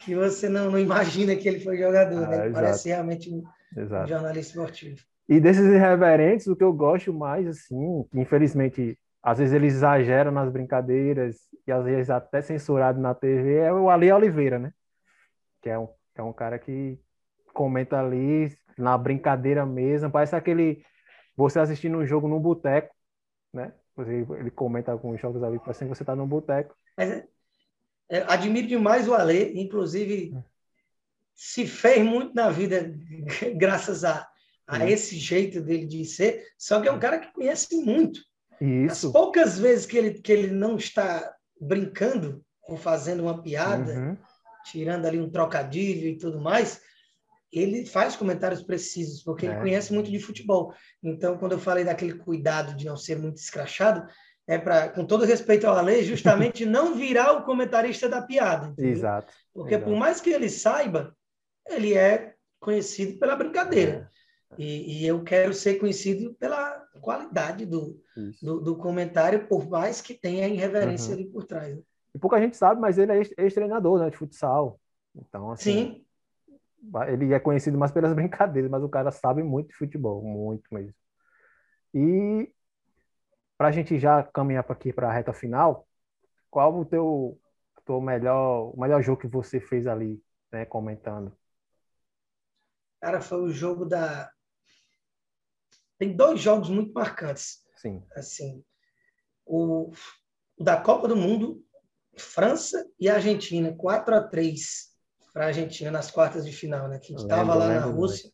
que você não, não imagina que ele foi jogador, né? ah, né? Parece realmente um, um, jornalista esportivo. E desses irreverentes, o que eu gosto mais, assim, infelizmente, às vezes eles exageram nas brincadeiras e às vezes até censurado na TV, é o Ali Oliveira, né? Que é um, é um cara que comenta ali na brincadeira mesmo, parece aquele você assistindo um jogo num boteco, né? Ele comenta alguns jogos ali, parece que você está num boteco. É, admiro demais o Ale, inclusive se fez muito na vida *laughs* graças a, a esse jeito dele de ser, só que é um cara que conhece muito. Isso. As poucas vezes que ele, que ele não está brincando ou fazendo uma piada, uhum. tirando ali um trocadilho e tudo mais, ele faz comentários precisos, porque é. ele conhece muito de futebol. Então, quando eu falei daquele cuidado de não ser muito escrachado, é para, com todo respeito ao Ale, justamente não virar o comentarista da piada. Entendeu? Exato. Porque exato. por mais que ele saiba, ele é conhecido pela brincadeira. É. E, e, eu quero ser conhecido pela qualidade do, do, do, comentário, por mais que tenha irreverência uhum. ali por trás. Né? E pouca gente sabe, mas ele é ex-treinador né, de futsal. Então, assim, Sim ele é conhecido mais pelas *laughs* brincadeiras, mas o cara sabe muito de futebol, muito mesmo. E para a gente já caminhar para aqui para a reta final, qual o teu, teu melhor, o melhor jogo que você fez ali, né, comentando? Cara, foi o jogo da tem dois jogos muito marcantes. Sim. Assim, o, o da Copa do Mundo, França e Argentina, 4 a 3 para a Argentina nas quartas de final, né? Que a gente estava lá na Rússia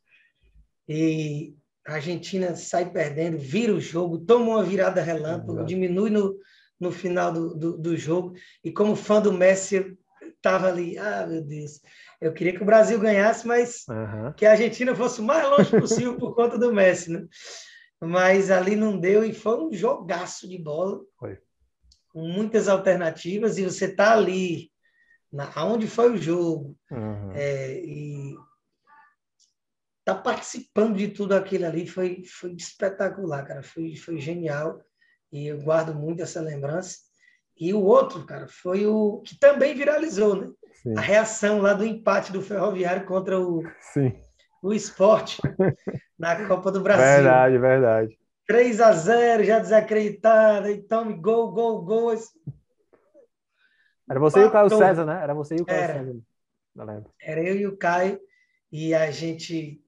e a Argentina sai perdendo, vira o jogo, toma uma virada relâmpago, diminui no, no final do, do, do, jogo. E como fã do Messi, estava ali, ah, meu Deus, eu queria que o Brasil ganhasse, mas uhum. que a Argentina fosse o mais longe possível por conta do Messi, né? Mas ali não deu e foi um jogaço de bola. Foi. Com muitas alternativas, e você está ali na, aonde foi o jogo, uhum. é, e tá participando de tudo aquilo ali foi, foi espetacular, cara, foi, foi genial, e eu guardo muito essa lembrança. E o outro, cara, foi o que também viralizou, né? Sim. A reação lá do empate do Ferroviário contra o, Sim. o esporte *laughs* na Copa do Brasil. Verdade, verdade. 3 a 0 já desacreditado, e tome gol, gol, gol. Era você e o Caio César, né? Era você e o Caio era, César. Era eu e o Caio, e a gente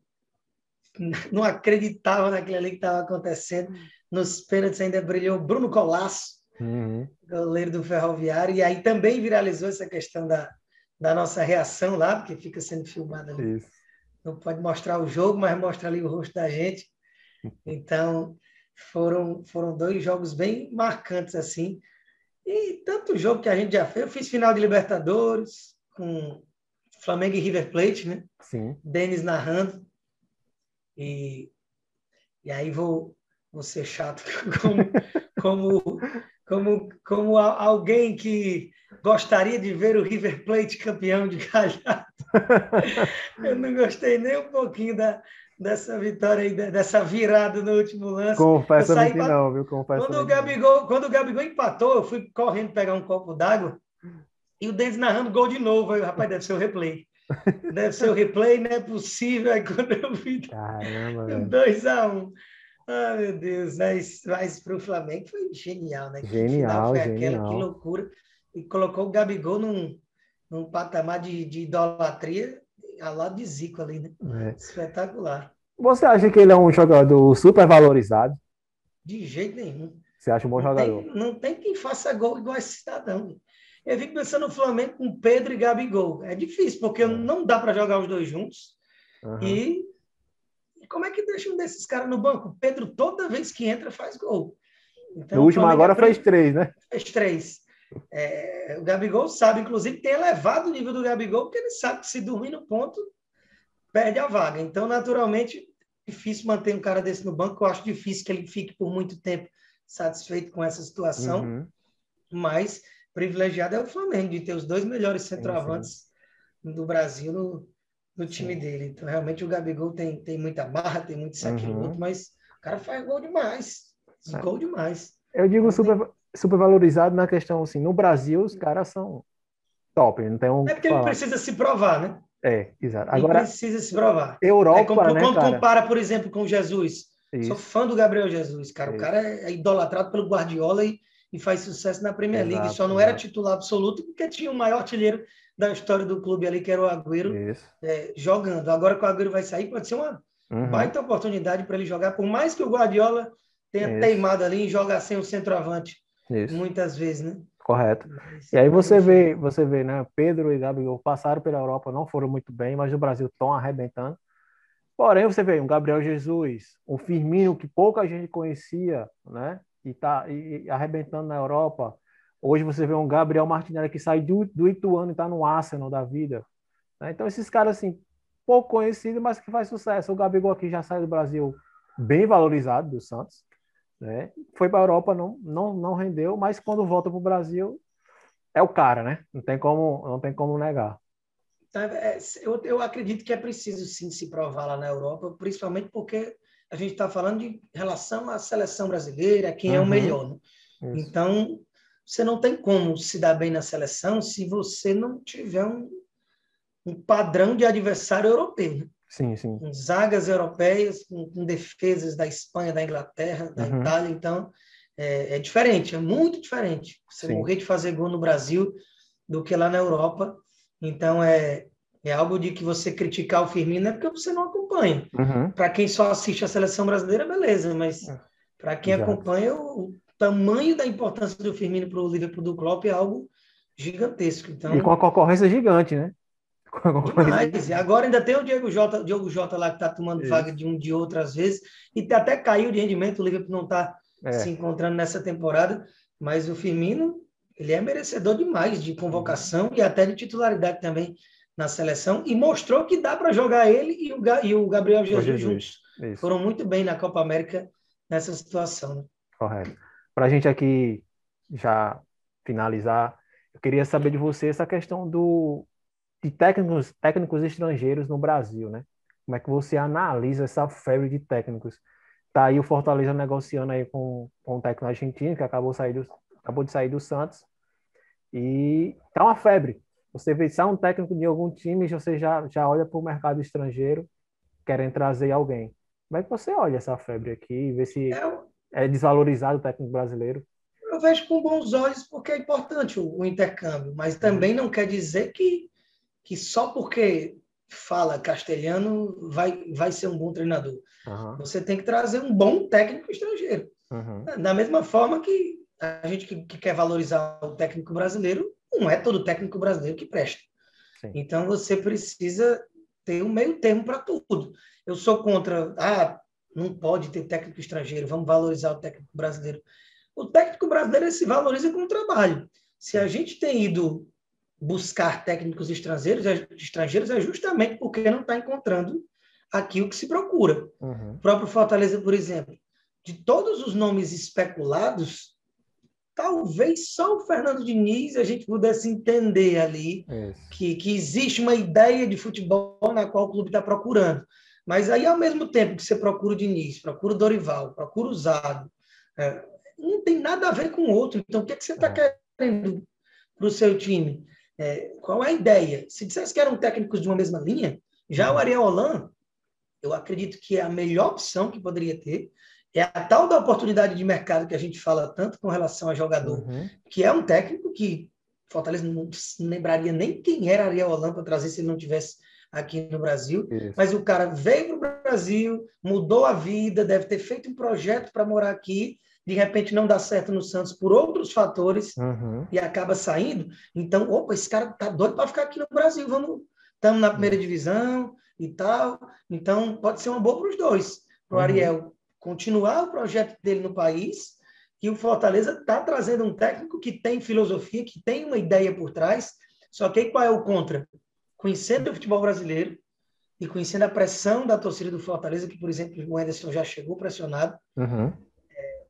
não acreditava naquilo ali que estava acontecendo. Nos pênaltis ainda brilhou Bruno Colasso, uhum. goleiro do Ferroviário, e aí também viralizou essa questão da, da nossa reação lá, porque fica sendo filmada ali. Isso. Não pode mostrar o jogo, mas mostra ali o rosto da gente. *laughs* Então, foram, foram dois jogos bem marcantes, assim. E tanto jogo que a gente já fez. Eu fiz final de Libertadores com Flamengo e River Plate, né? Sim. Denis narrando. E, e aí vou, vou ser chato *laughs* como, como, como, como alguém que gostaria de ver o River Plate campeão de Galhardo. *laughs* Eu não gostei nem um pouquinho da, dessa vitória aí, dessa virada no último lance. Confesso que não, viu? Confesso quando, o Gabigol, quando o Gabigol empatou, eu fui correndo pegar um copo d'água e o Denis narrando gol de novo. Aí, rapaz, deve ser o replay. Deve ser o replay, não é possível. Aí quando eu vi *laughs* 2x1. Um. Ah, meu Deus, mas, mas para o Flamengo foi genial, né? Genial, foi genial. Aquela, que loucura. E colocou o Gabigol num, num patamar de, de idolatria ao lado de Zico ali, né? É. Espetacular. Você acha que ele é um jogador super valorizado? De jeito nenhum. Você acha um bom jogador? Tem, não tem quem faça gol igual esse cidadão. Eu fico pensando no Flamengo com Pedro e Gabigol. É difícil, porque é. não dá para jogar os dois juntos. Uhum. E como é que deixa um desses caras no banco? Pedro, toda vez que entra, faz gol. Então, o último agora fez três, né? Fez três. É, o Gabigol sabe, inclusive, tem elevado o nível do Gabigol, porque ele sabe que se dormir no ponto, perde a vaga. Então, naturalmente, difícil manter um cara desse no banco. Eu acho difícil que ele fique por muito tempo satisfeito com essa situação. Uhum. Mas privilegiado é o Flamengo de ter os dois melhores centroavantes sim, sim. do Brasil no, no time sim. dele. Então, realmente, o Gabigol tem, tem muita barra, tem muito isso, uhum. mas o cara faz gol demais. É. Gol demais. Eu digo super, tem... super valorizado na questão assim, no Brasil os caras são top, não tem um. É porque ele precisa se provar, né? É, exato. Agora ele precisa se provar. Europa, é como, né, quando cara? compara, por exemplo, com Jesus. Isso. Sou fã do Gabriel Jesus, cara. Isso. O cara é idolatrado pelo Guardiola e, e faz sucesso na Premier League. Exato, Só não era titular absoluto porque tinha o maior artilheiro da história do clube ali, que era o Agüero, é, jogando. Agora que o Agüero vai sair, pode ser uma uhum. baita oportunidade para ele jogar, por mais que o Guardiola tenha Isso. teimado ali em jogar sem o centroavante. Isso. Muitas vezes, né? Correto. Mas, e aí você vê, você vê, né? Pedro e Gabriel passaram pela Europa, não foram muito bem, mas o Brasil estão arrebentando. Porém, você vê um Gabriel Jesus, um Firmino que pouca gente conhecia, né? E tá e, e arrebentando na Europa. Hoje você vê um Gabriel Martinelli que sai do, do Ituano e está no Arsenal da vida. Né? Então, esses caras, assim, pouco conhecidos, mas que faz sucesso. O Gabigol aqui já sai do Brasil bem valorizado do Santos. Né? Foi para a Europa, não, não, não rendeu, mas quando volta para o Brasil, é o cara, né? Não tem como, não tem como negar. Tá, é, eu, eu acredito que é preciso sim se provar lá na Europa, principalmente porque a gente está falando de relação à seleção brasileira, quem uhum. é o uhum. melhor. Né? Então, você não tem como se dar bem na seleção se você não tiver um, um padrão de adversário europeu. Né? Sim, sim. Com zagas europeias, com, com, defesas da Espanha, da Inglaterra, da uhum. Itália. Então, é, é, diferente, é muito diferente. Você sim. morrer de fazer gol no Brasil do que lá na Europa. Então, é, é algo de que você criticar o Firmino é porque você não acompanha. Uhum. Para quem só assiste a seleção brasileira, beleza, mas é. para quem Exato. acompanha, o, tamanho da importância do Firmino para o Liverpool do Klopp é algo gigantesco. Então, e com a concorrência gigante, né? *laughs* Demais. E agora ainda tem o Diego Jota, Diogo Jota lá que está tomando Isso. vaga de um de outro às vezes, e até caiu de rendimento, o Liverpool não está é. se encontrando nessa temporada, mas o Firmino, ele é merecedor demais de convocação e até de titularidade também na seleção, e mostrou que dá para jogar ele e o, e o Gabriel Jesus, Jesus. juntos. Foram muito bem na Copa América nessa situação. Né? Correto. Para a gente aqui já finalizar, eu queria saber de você essa questão do, de técnicos, técnicos estrangeiros no Brasil, né? Como é que você analisa essa febre de técnicos? Tá aí o Fortaleza negociando aí com, com um técnico argentino que acabou, sair do, acabou de sair do Santos. E tá uma febre. Você é um técnico de algum time, você já, já olha para o mercado estrangeiro querendo trazer alguém. Como é que você olha essa febre aqui e vê se. É, é desvalorizado o técnico brasileiro? Eu vejo com bons olhos porque é importante o, o intercâmbio, mas também não quer dizer que, que só porque fala castelhano vai, vai ser um bom treinador. Uhum. Você tem que trazer um bom técnico estrangeiro. Uhum. Da mesma forma que a gente que, que, quer valorizar o técnico brasileiro, não é todo técnico brasileiro que presta. Sim. Então você precisa ter um meio termo para tudo. Eu sou contra, ah, não pode ter técnico estrangeiro, vamos valorizar o técnico brasileiro. O técnico brasileiro se valoriza com o trabalho. Se a gente tem ido buscar técnicos estrangeiros, é, estrangeiros é justamente porque não está encontrando aqui o que se procura. Uhum. O próprio Fortaleza, por exemplo, de todos os nomes especulados, talvez só o Fernando Diniz a gente pudesse entender ali que, que existe uma ideia de futebol na qual o clube está procurando. Mas aí, ao mesmo tempo que você procura o Diniz, procura o Dorival, procura o Zado, é, não tem nada a ver com o outro. Então, o que, é que você está é. querendo para o seu time? É, qual é a ideia? Se dissesse que eram técnicos de uma mesma linha, já o uhum. Ariel Holan, eu acredito que é a melhor opção que poderia ter. É a tal da oportunidade de mercado que a gente fala tanto com relação a jogador, uhum. que é um técnico que Fortaleza não lembraria nem quem era Ariel Holan para trazer se ele não tivesse aqui no Brasil. Isso. Mas o cara veio para o Brasil, mudou a vida, deve ter feito um projeto para morar aqui. De repente não dá certo no Santos por outros fatores uhum. e acaba saindo. Então, opa, esse cara tá doido para ficar aqui no Brasil. Vamos, estamos na primeira divisão e tal. Então, pode ser uma boa para os dois. Para o uhum. Ariel continuar o projeto dele no país que o Fortaleza está trazendo um técnico que tem filosofia, que tem uma ideia por trás. Só que qual é o contra? Conhecendo o futebol brasileiro e conhecendo a pressão da torcida do Fortaleza, que, por exemplo, o Anderson já chegou pressionado. Uhum. É,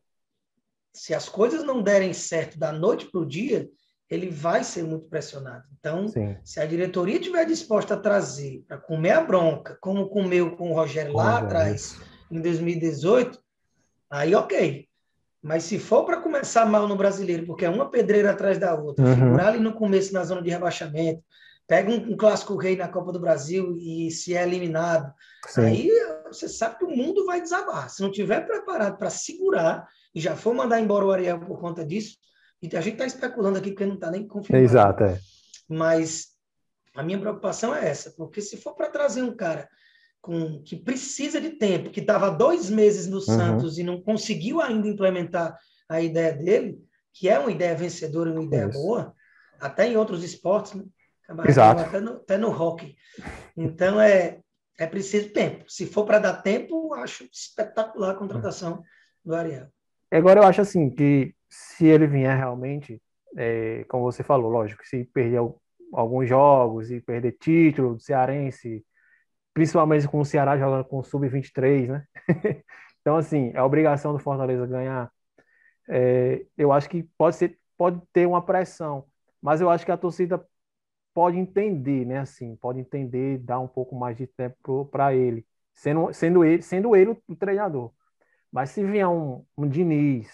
se as coisas não derem certo da noite para o dia, ele vai ser muito pressionado. Então, Sim. se a diretoria estiver disposta a trazer para comer a bronca, como comeu com o Rogério lá atrás, em 2018, aí ok. Mas se for para começar mal no brasileiro, porque é uma pedreira atrás da outra, uhum. figurar ali no começo na zona de rebaixamento, pega um, um, clássico rei na Copa do Brasil e se é eliminado, Sim. aí você sabe que o mundo vai desabar. Se não tiver preparado para segurar e já for mandar embora o Ariel por conta disso, e a gente está especulando aqui porque não está nem confirmado. Exato, é. Mas a minha preocupação é essa, porque se for para trazer um cara com, que precisa de tempo, que estava dois meses no uhum. Santos e não conseguiu ainda implementar a ideia dele, que é uma ideia vencedora, uma ideia Isso. boa, até em outros esportes, né? Exato. Até no, até no hockey. Então é, é preciso tempo. Se for para dar tempo, acho espetacular a contratação do Ariel. Agora eu acho assim que se ele vier realmente, é, como você falou, lógico, se perder alguns jogos e perder título do cearense, principalmente com o Ceará jogando com o Sub-23, né? *laughs* então, assim, é obrigação do Fortaleza ganhar. É, eu acho que pode, ser, pode ter uma pressão, mas eu acho que a torcida pode entender, né? Assim, pode entender, dar um pouco mais de tempo para ele, sendo, sendo ele, sendo ele o, treinador. Mas se vier um, um Diniz,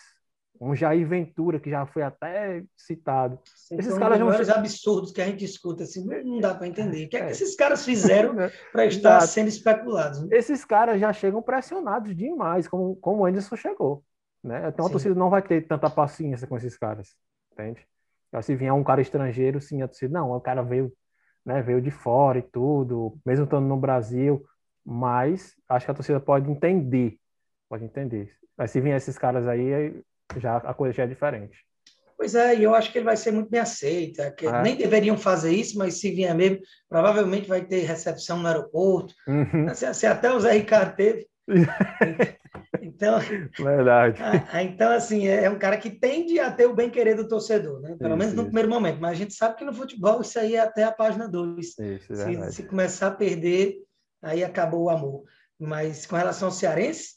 um Jair Ventura, que já foi até citado. Sim, esses caras não absurdos que a gente escuta, assim, não dá para entender. O que é, que é. esses caras fizeram *laughs* para estar Exato. sendo especulados? Né? Esses caras já chegam pressionados demais, como, como o Anderson chegou. Né? Então sim. a torcida não vai ter tanta paciência com esses caras, entende? Então, se vier um cara estrangeiro, sim, a torcida, não, o cara veio, né, veio de fora e tudo, mesmo estando no Brasil, mas acho que a torcida pode entender, pode entender. Mas se vier esses caras aí, já a coisa já é diferente. Pois é, e eu acho que ele vai ser muito bem aceito. É que é. Nem deveriam fazer isso, mas se vier mesmo, provavelmente vai ter recepção no aeroporto. Uhum. Se, se, até o Zé Ricardo teve. *laughs* então, Verdade. A, a, então, assim, é, é, um cara que tende a ter o bem-querer do torcedor, né? pelo isso, menos no isso. primeiro momento. Mas a gente sabe que no futebol isso aí é até a página 2. Se, se começar a perder, aí acabou o amor. Mas com relação ao Cearense,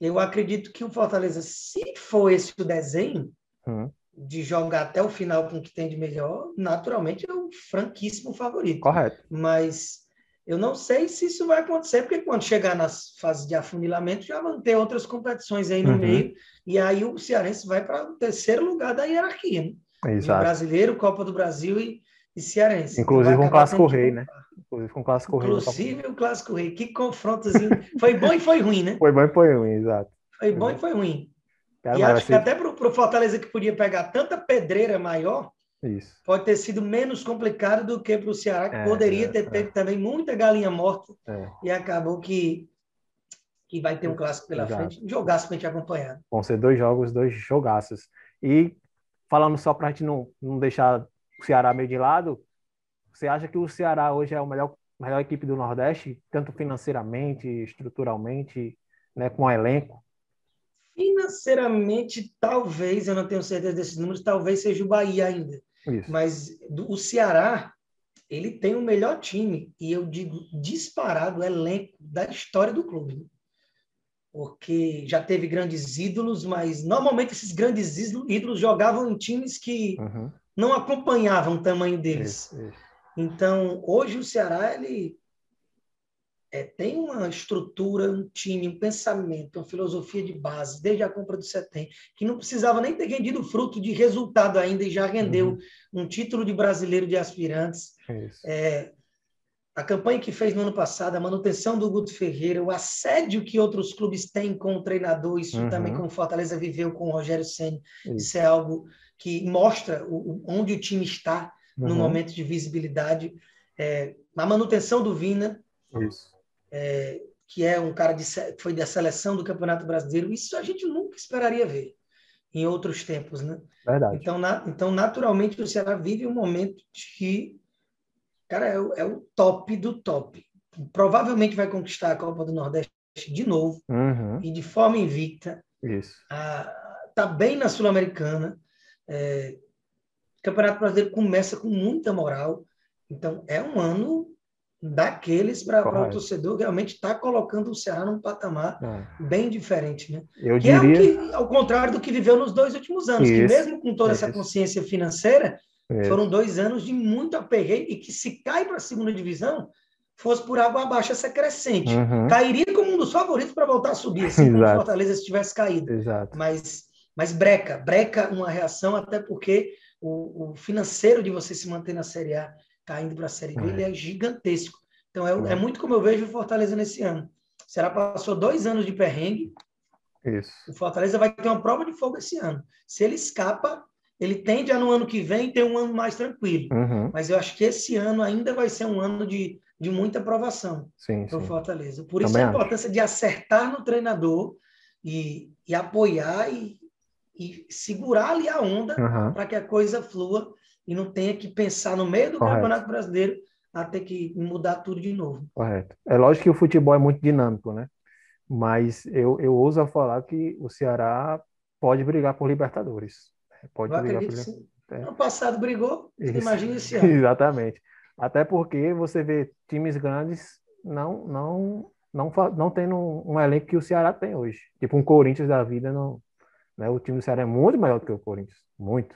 eu acredito que o Fortaleza, se for esse o desenho, hum. de jogar até o final com o que tem de melhor, naturalmente é o franquíssimo favorito. Correto. Mas eu não sei se isso vai acontecer, porque quando chegar nas fases de afunilamento, já vão ter outras competições aí no uhum. meio, e aí o Cearense vai para o terceiro lugar da hierarquia. Né? Exato. brasileiro, Copa do Brasil e, e Cearense. Inclusive um clássico rei, né? Inclusive com o Clássico Rei. Inclusive o Clássico Rei. Que confrontozinho. foi bom e foi ruim, né? Foi bom e foi ruim, exato. Foi bom e foi ruim. Cara, e acho que até para o Fortaleza que podia pegar tanta pedreira maior, Isso. pode ter sido menos complicado do que para o Ceará, que é, poderia é, ter é. pego também muita galinha morta. É. E acabou que, que vai ter um clássico pela Exato. frente. Um jogaço para a gente acompanhar. Vão ser dois jogos, dois jogaços. E falando só para a gente não, não deixar o Ceará meio de lado, você acha que o Ceará hoje é a melhor, melhor equipe do Nordeste, tanto financeiramente, estruturalmente, né, com o elenco? Financeiramente, talvez, eu não tenho certeza desses números, talvez seja o Bahia ainda. Isso. Mas do, o Ceará, ele tem o melhor time, e eu digo disparado, elenco da história do clube. Porque já teve grandes ídolos, mas normalmente esses grandes ídolos jogavam em times que uhum. Não acompanhavam o tamanho deles. Isso, isso. Então, hoje o Ceará ele é, tem uma estrutura, um time, um pensamento, uma filosofia de base, desde a compra do Setem, que não precisava nem ter rendido fruto de resultado ainda e já rendeu uhum. um título de brasileiro de aspirantes. É, a campanha que fez no ano passado, a manutenção do Guto Ferreira, o assédio que outros clubes têm com o treinador, isso uhum. também como Fortaleza viveu com o Rogério Senna, isso. isso é algo que mostra o, onde o time está uhum. no momento de visibilidade. É, a manutenção do Vina, é, que é um cara de, foi da seleção do Campeonato Brasileiro, isso a gente nunca esperaria ver em outros tempos, né? Verdade. Então, na, então naturalmente, o Ceará vive um momento que Cara, é o, é o top do top. Provavelmente vai conquistar a Copa do Nordeste de novo uhum. e de forma invicta. Isso. Ah, tá bem na Sul-Americana. É, o Campeonato Brasileiro começa com muita moral. Então, é um ano daqueles para o torcedor realmente estar tá colocando o Ceará num patamar é. bem diferente, né? Eu que diria... é o que, ao contrário do que viveu nos dois últimos anos, Isso. que mesmo com toda essa consciência financeira, é. Foram dois anos de muito aperreio e que se cai para a segunda divisão, fosse por água abaixo essa crescente. Uhum. Cairia como um dos favoritos para voltar a subir, assim, se o Fortaleza se tivesse caído. Exato. Mas, mas breca, breca uma reação, até porque o, o financeiro de você se manter na Série A caindo para a Série B, ele é gigantesco. Então, é, é muito como eu vejo o Fortaleza nesse ano. O Ceará passou dois anos de perrengue. Isso. O Fortaleza vai ter uma prova de fogo esse ano. Se ele escapa, ele tende a no ano que vem ter um ano mais tranquilo. Uhum. Mas eu acho que esse ano ainda vai ser um ano de, de muita aprovação para o Fortaleza. Por isso Também a importância acho. de acertar no treinador e, e apoiar e, e segurar ali a onda uhum. para que a coisa flua e não tenha que pensar no meio do Correto. Campeonato Brasileiro a ter que mudar tudo de novo. Correto. É lógico que o futebol é muito dinâmico, né? Mas eu, eu ouso falar que o Ceará pode brigar por Libertadores. Pode Eu acredito que sim. É. Ano passado brigou, imagina esse *laughs* ano. Exatamente. Até porque você vê times grandes não não não não tendo um, um elenco que o Ceará tem hoje. Tipo um Corinthians da vida não, né? O time do Ceará é muito maior do que o Corinthians, muito.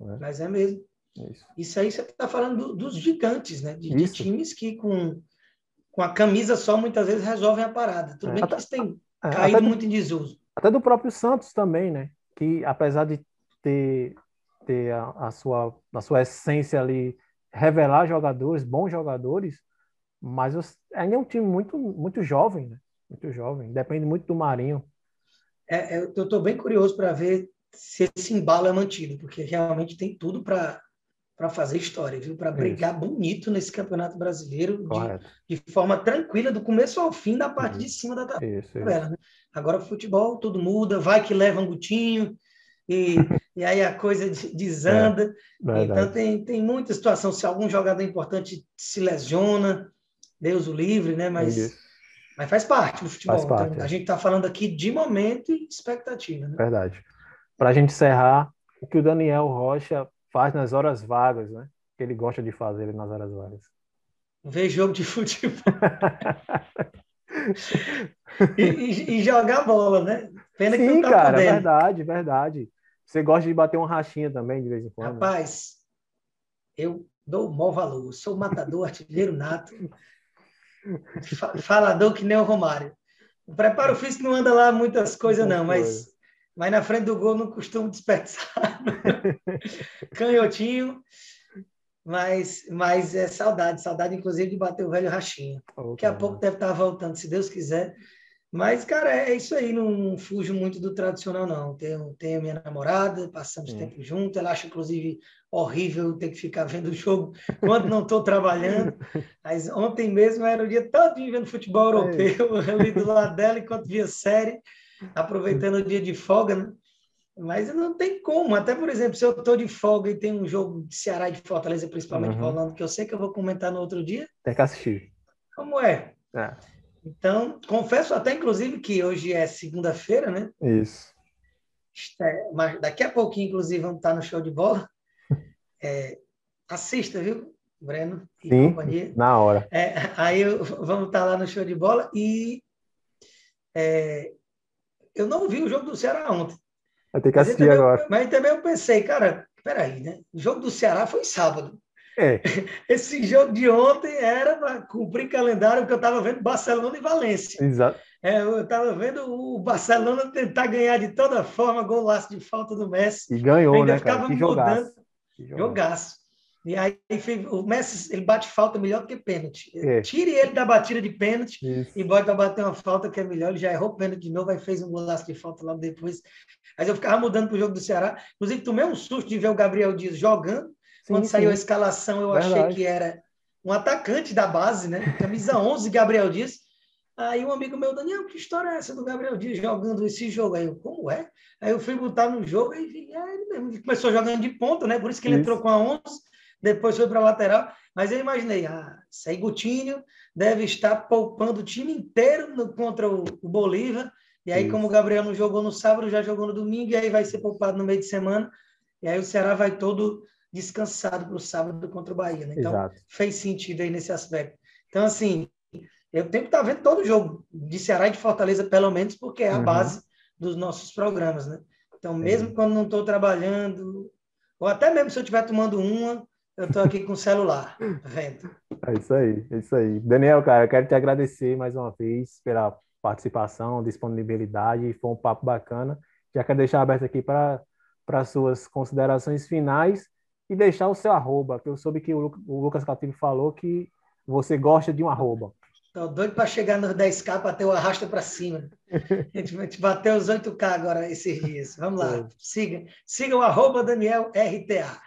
Né? Mas é mesmo. Isso. Isso aí você está falando do, dos gigantes, né? De, de, times que com, com a camisa só muitas vezes resolvem a parada. Tudo é, bem até, que eles têm é, caído muito em desuso. Até do próprio Santos também, né? Que apesar de ter, ter a, a, sua, a sua essência ali, revelar jogadores, bons jogadores, mas ainda é um time muito, muito jovem, né? Muito jovem, depende muito do Marinho. É, é eu estou bem curioso para ver se esse embalo é mantido, porque realmente tem tudo para para fazer história, viu? Para brigar Isso. bonito nesse Campeonato Brasileiro de, de, forma tranquila, do começo ao fim, da parte de cima da tabela. Né? Agora, futebol, tudo muda, vai que leva um gutinho, e, *laughs* e aí a coisa desanda. É, então tem, tem muita situação. Se algum jogador importante se lesiona, Deus o livre, né? Mas, mas faz parte do futebol. Faz parte, então, é. A gente está falando aqui de momento e expectativa. Né? Verdade. Para a gente encerrar, o que o Daniel Rocha faz nas horas vagas, né? Que ele gosta de fazer nas horas vagas. Ver jogo de futebol. *laughs* e, e, e, jogar bola, né? Pena Sim, que não tá cara, podendo. verdade, verdade. Você gosta de bater uma rachinha também, de vez em quando? Rapaz, eu dou o maior valor. Sou matador, artilheiro nato. Falador que nem o Romário. O preparo físico não anda lá muitas coisas, não, mas, mas na frente do gol não costumo desperdiçar. *laughs* Canhotinho. Mas, mas é saudade, saudade, inclusive, de bater o velho rachinha. Daqui a pouco deve estar voltando, se Deus quiser. Mas, cara, é isso aí, não fujo muito do tradicional, não. Tenho, tenho minha namorada, passamos tempo junto, ela acha, inclusive, horrível ter que ficar vendo o jogo quando não estou trabalhando. *laughs* Mas ontem mesmo era o dia todo vendo futebol europeu, é. *laughs* eu ali do lado dela enquanto via série, aproveitando o dia de folga, né? Mas não tem como. Até, por exemplo, se eu estou de folga e tem um jogo de Ceará e de Fortaleza, principalmente uhum. rolando, que eu sei que eu vou comentar no outro dia. Tem que assistir. Como é? É. Então, confesso até, inclusive, que hoje é segunda-feira, né? Isso. É, mas daqui a pouquinho, inclusive, vamos estar no show de bola. *laughs* É, assista, viu, Breno e Sim, companhia? Na hora. É, aí vamos estar lá no show de bola e é, eu não vi o jogo do Ceará ontem. Vai ter que assistir mas agora. mas também eu pensei, cara, peraí, né? O jogo do Ceará foi sábado. É. *laughs* Esse jogo de ontem era para cumprir calendário que eu estava vendo Barcelona e Valência. Exato. É, eu estava vendo o Barcelona tentar ganhar de toda forma, golaço de falta do Messi. E ganhou, Ainda né, ficava cara? Que mudando. Jogaço. jogaço. E aí o Messi ele bate falta melhor do que pênalti. É. Tire ele da batida de pênalti Isso. e bota bater uma falta que é melhor. Ele já errou pênalti de novo, aí fez um golaço de falta logo depois. Mas eu ficava mudando para o jogo do Ceará. Inclusive, tomei um susto de ver o Gabriel Dias jogando. Sim, Quando sim. saiu a escalação, eu Verdade. achei que era um atacante da base, né? Camisa 11, Gabriel Dias. Aí um amigo meu, Daniel, que história é essa do Gabriel Dias jogando esse jogo? Aí eu, como é? Aí eu fui botar no jogo e é ele mesmo. Começou jogando de ponta, né? Por isso que ele isso. entrou com a 11 depois foi para a lateral. Mas eu imaginei, ah, aí Gutinho deve estar poupando o time inteiro no, contra o, o Bolívar. E aí, Isso. como o Gabriel não jogou no sábado, já jogou no domingo, e aí vai ser poupado no meio de semana. E aí o Ceará vai todo descansado para o sábado contra o Bahia. Né? Então, Exato. fez sentido aí nesse aspecto. Então, assim, eu tenho que estar vendo todo o jogo de Ceará e de Fortaleza, pelo menos, porque é a uhum. base dos nossos programas, né? Então, mesmo é. quando não estou trabalhando, ou até mesmo se eu estiver tomando uma, eu estou aqui com o celular, *laughs* vendo. É isso aí, é isso aí. Daniel, cara, eu quero te agradecer mais uma vez pela participação, disponibilidade, foi um papo bacana. Já quero deixar aberto aqui para para suas considerações finais e deixar o seu arroba, que eu soube que o, Lucas Cativo falou que você gosta de um arroba. Estou doido para chegar nos 10K para ter o arrasta para cima. *laughs* A gente, a gente bateu os 8K agora esses dias. Vamos lá, siga, siga o arroba Daniel RTA.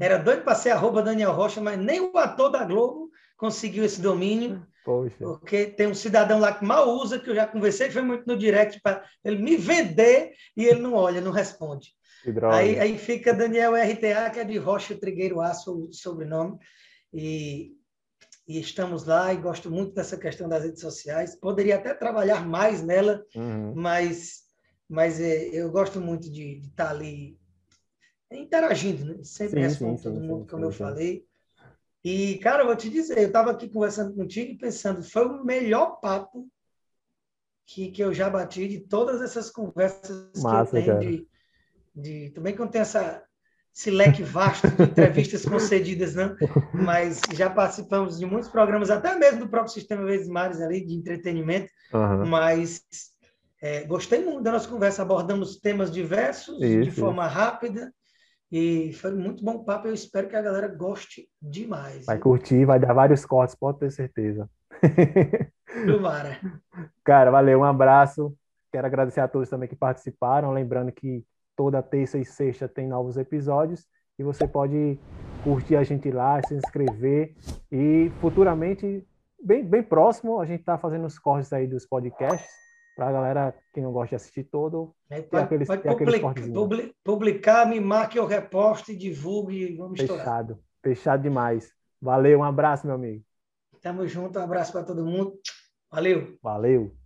Era doido para ser arroba Daniel Rocha, mas nem o ator da Globo conseguiu esse domínio. Poxa. Porque tem um cidadão lá que mal usa, que eu já conversei, foi muito no direct para ele me vender e ele não olha, não responde. Aí, aí fica Daniel RTA, que é de Rocha Trigueiro Aço, o sobrenome. E, e estamos lá e gosto muito dessa questão das redes sociais. Poderia até trabalhar mais nela, uhum. mas, mas é, eu gosto muito de, estar ali interagindo, né? Sempre sim, respondo sim, todo sim, mundo, como eu falei. E, cara, eu vou te dizer, eu estava aqui conversando contigo e pensando, foi o melhor papo que, que eu já bati de todas essas conversas Massa, que eu tenho de, de. Também que eu tenho essa, esse leque vasto de entrevistas *laughs* concedidas, né? Mas já participamos de muitos programas, até mesmo do próprio Sistema Vezes Mares ali, de entretenimento. Uhum. Mas é, gostei muito da nossa conversa, abordamos temas diversos, isso, de forma isso. rápida e foi muito bom papo. Eu espero que a galera goste demais. Vai curtir, vai dar vários cortes, pode ter certeza. *laughs* Tomara. Cara, valeu, um abraço. Quero agradecer a todos também que participaram. Lembrando que toda terça e sexta tem novos episódios e você pode curtir a gente lá, se inscrever e futuramente, bem, bem próximo, a gente está fazendo os cortes aí dos podcasts para a galera que não gosta de assistir todo. É, pode, aqueles, pode publica, publicar, me marque o reposte, divulgue e vamos Fechado. Estourar. Fechado demais. Valeu, um abraço, meu amigo. Tamo junto, um abraço para todo mundo. Valeu. Valeu.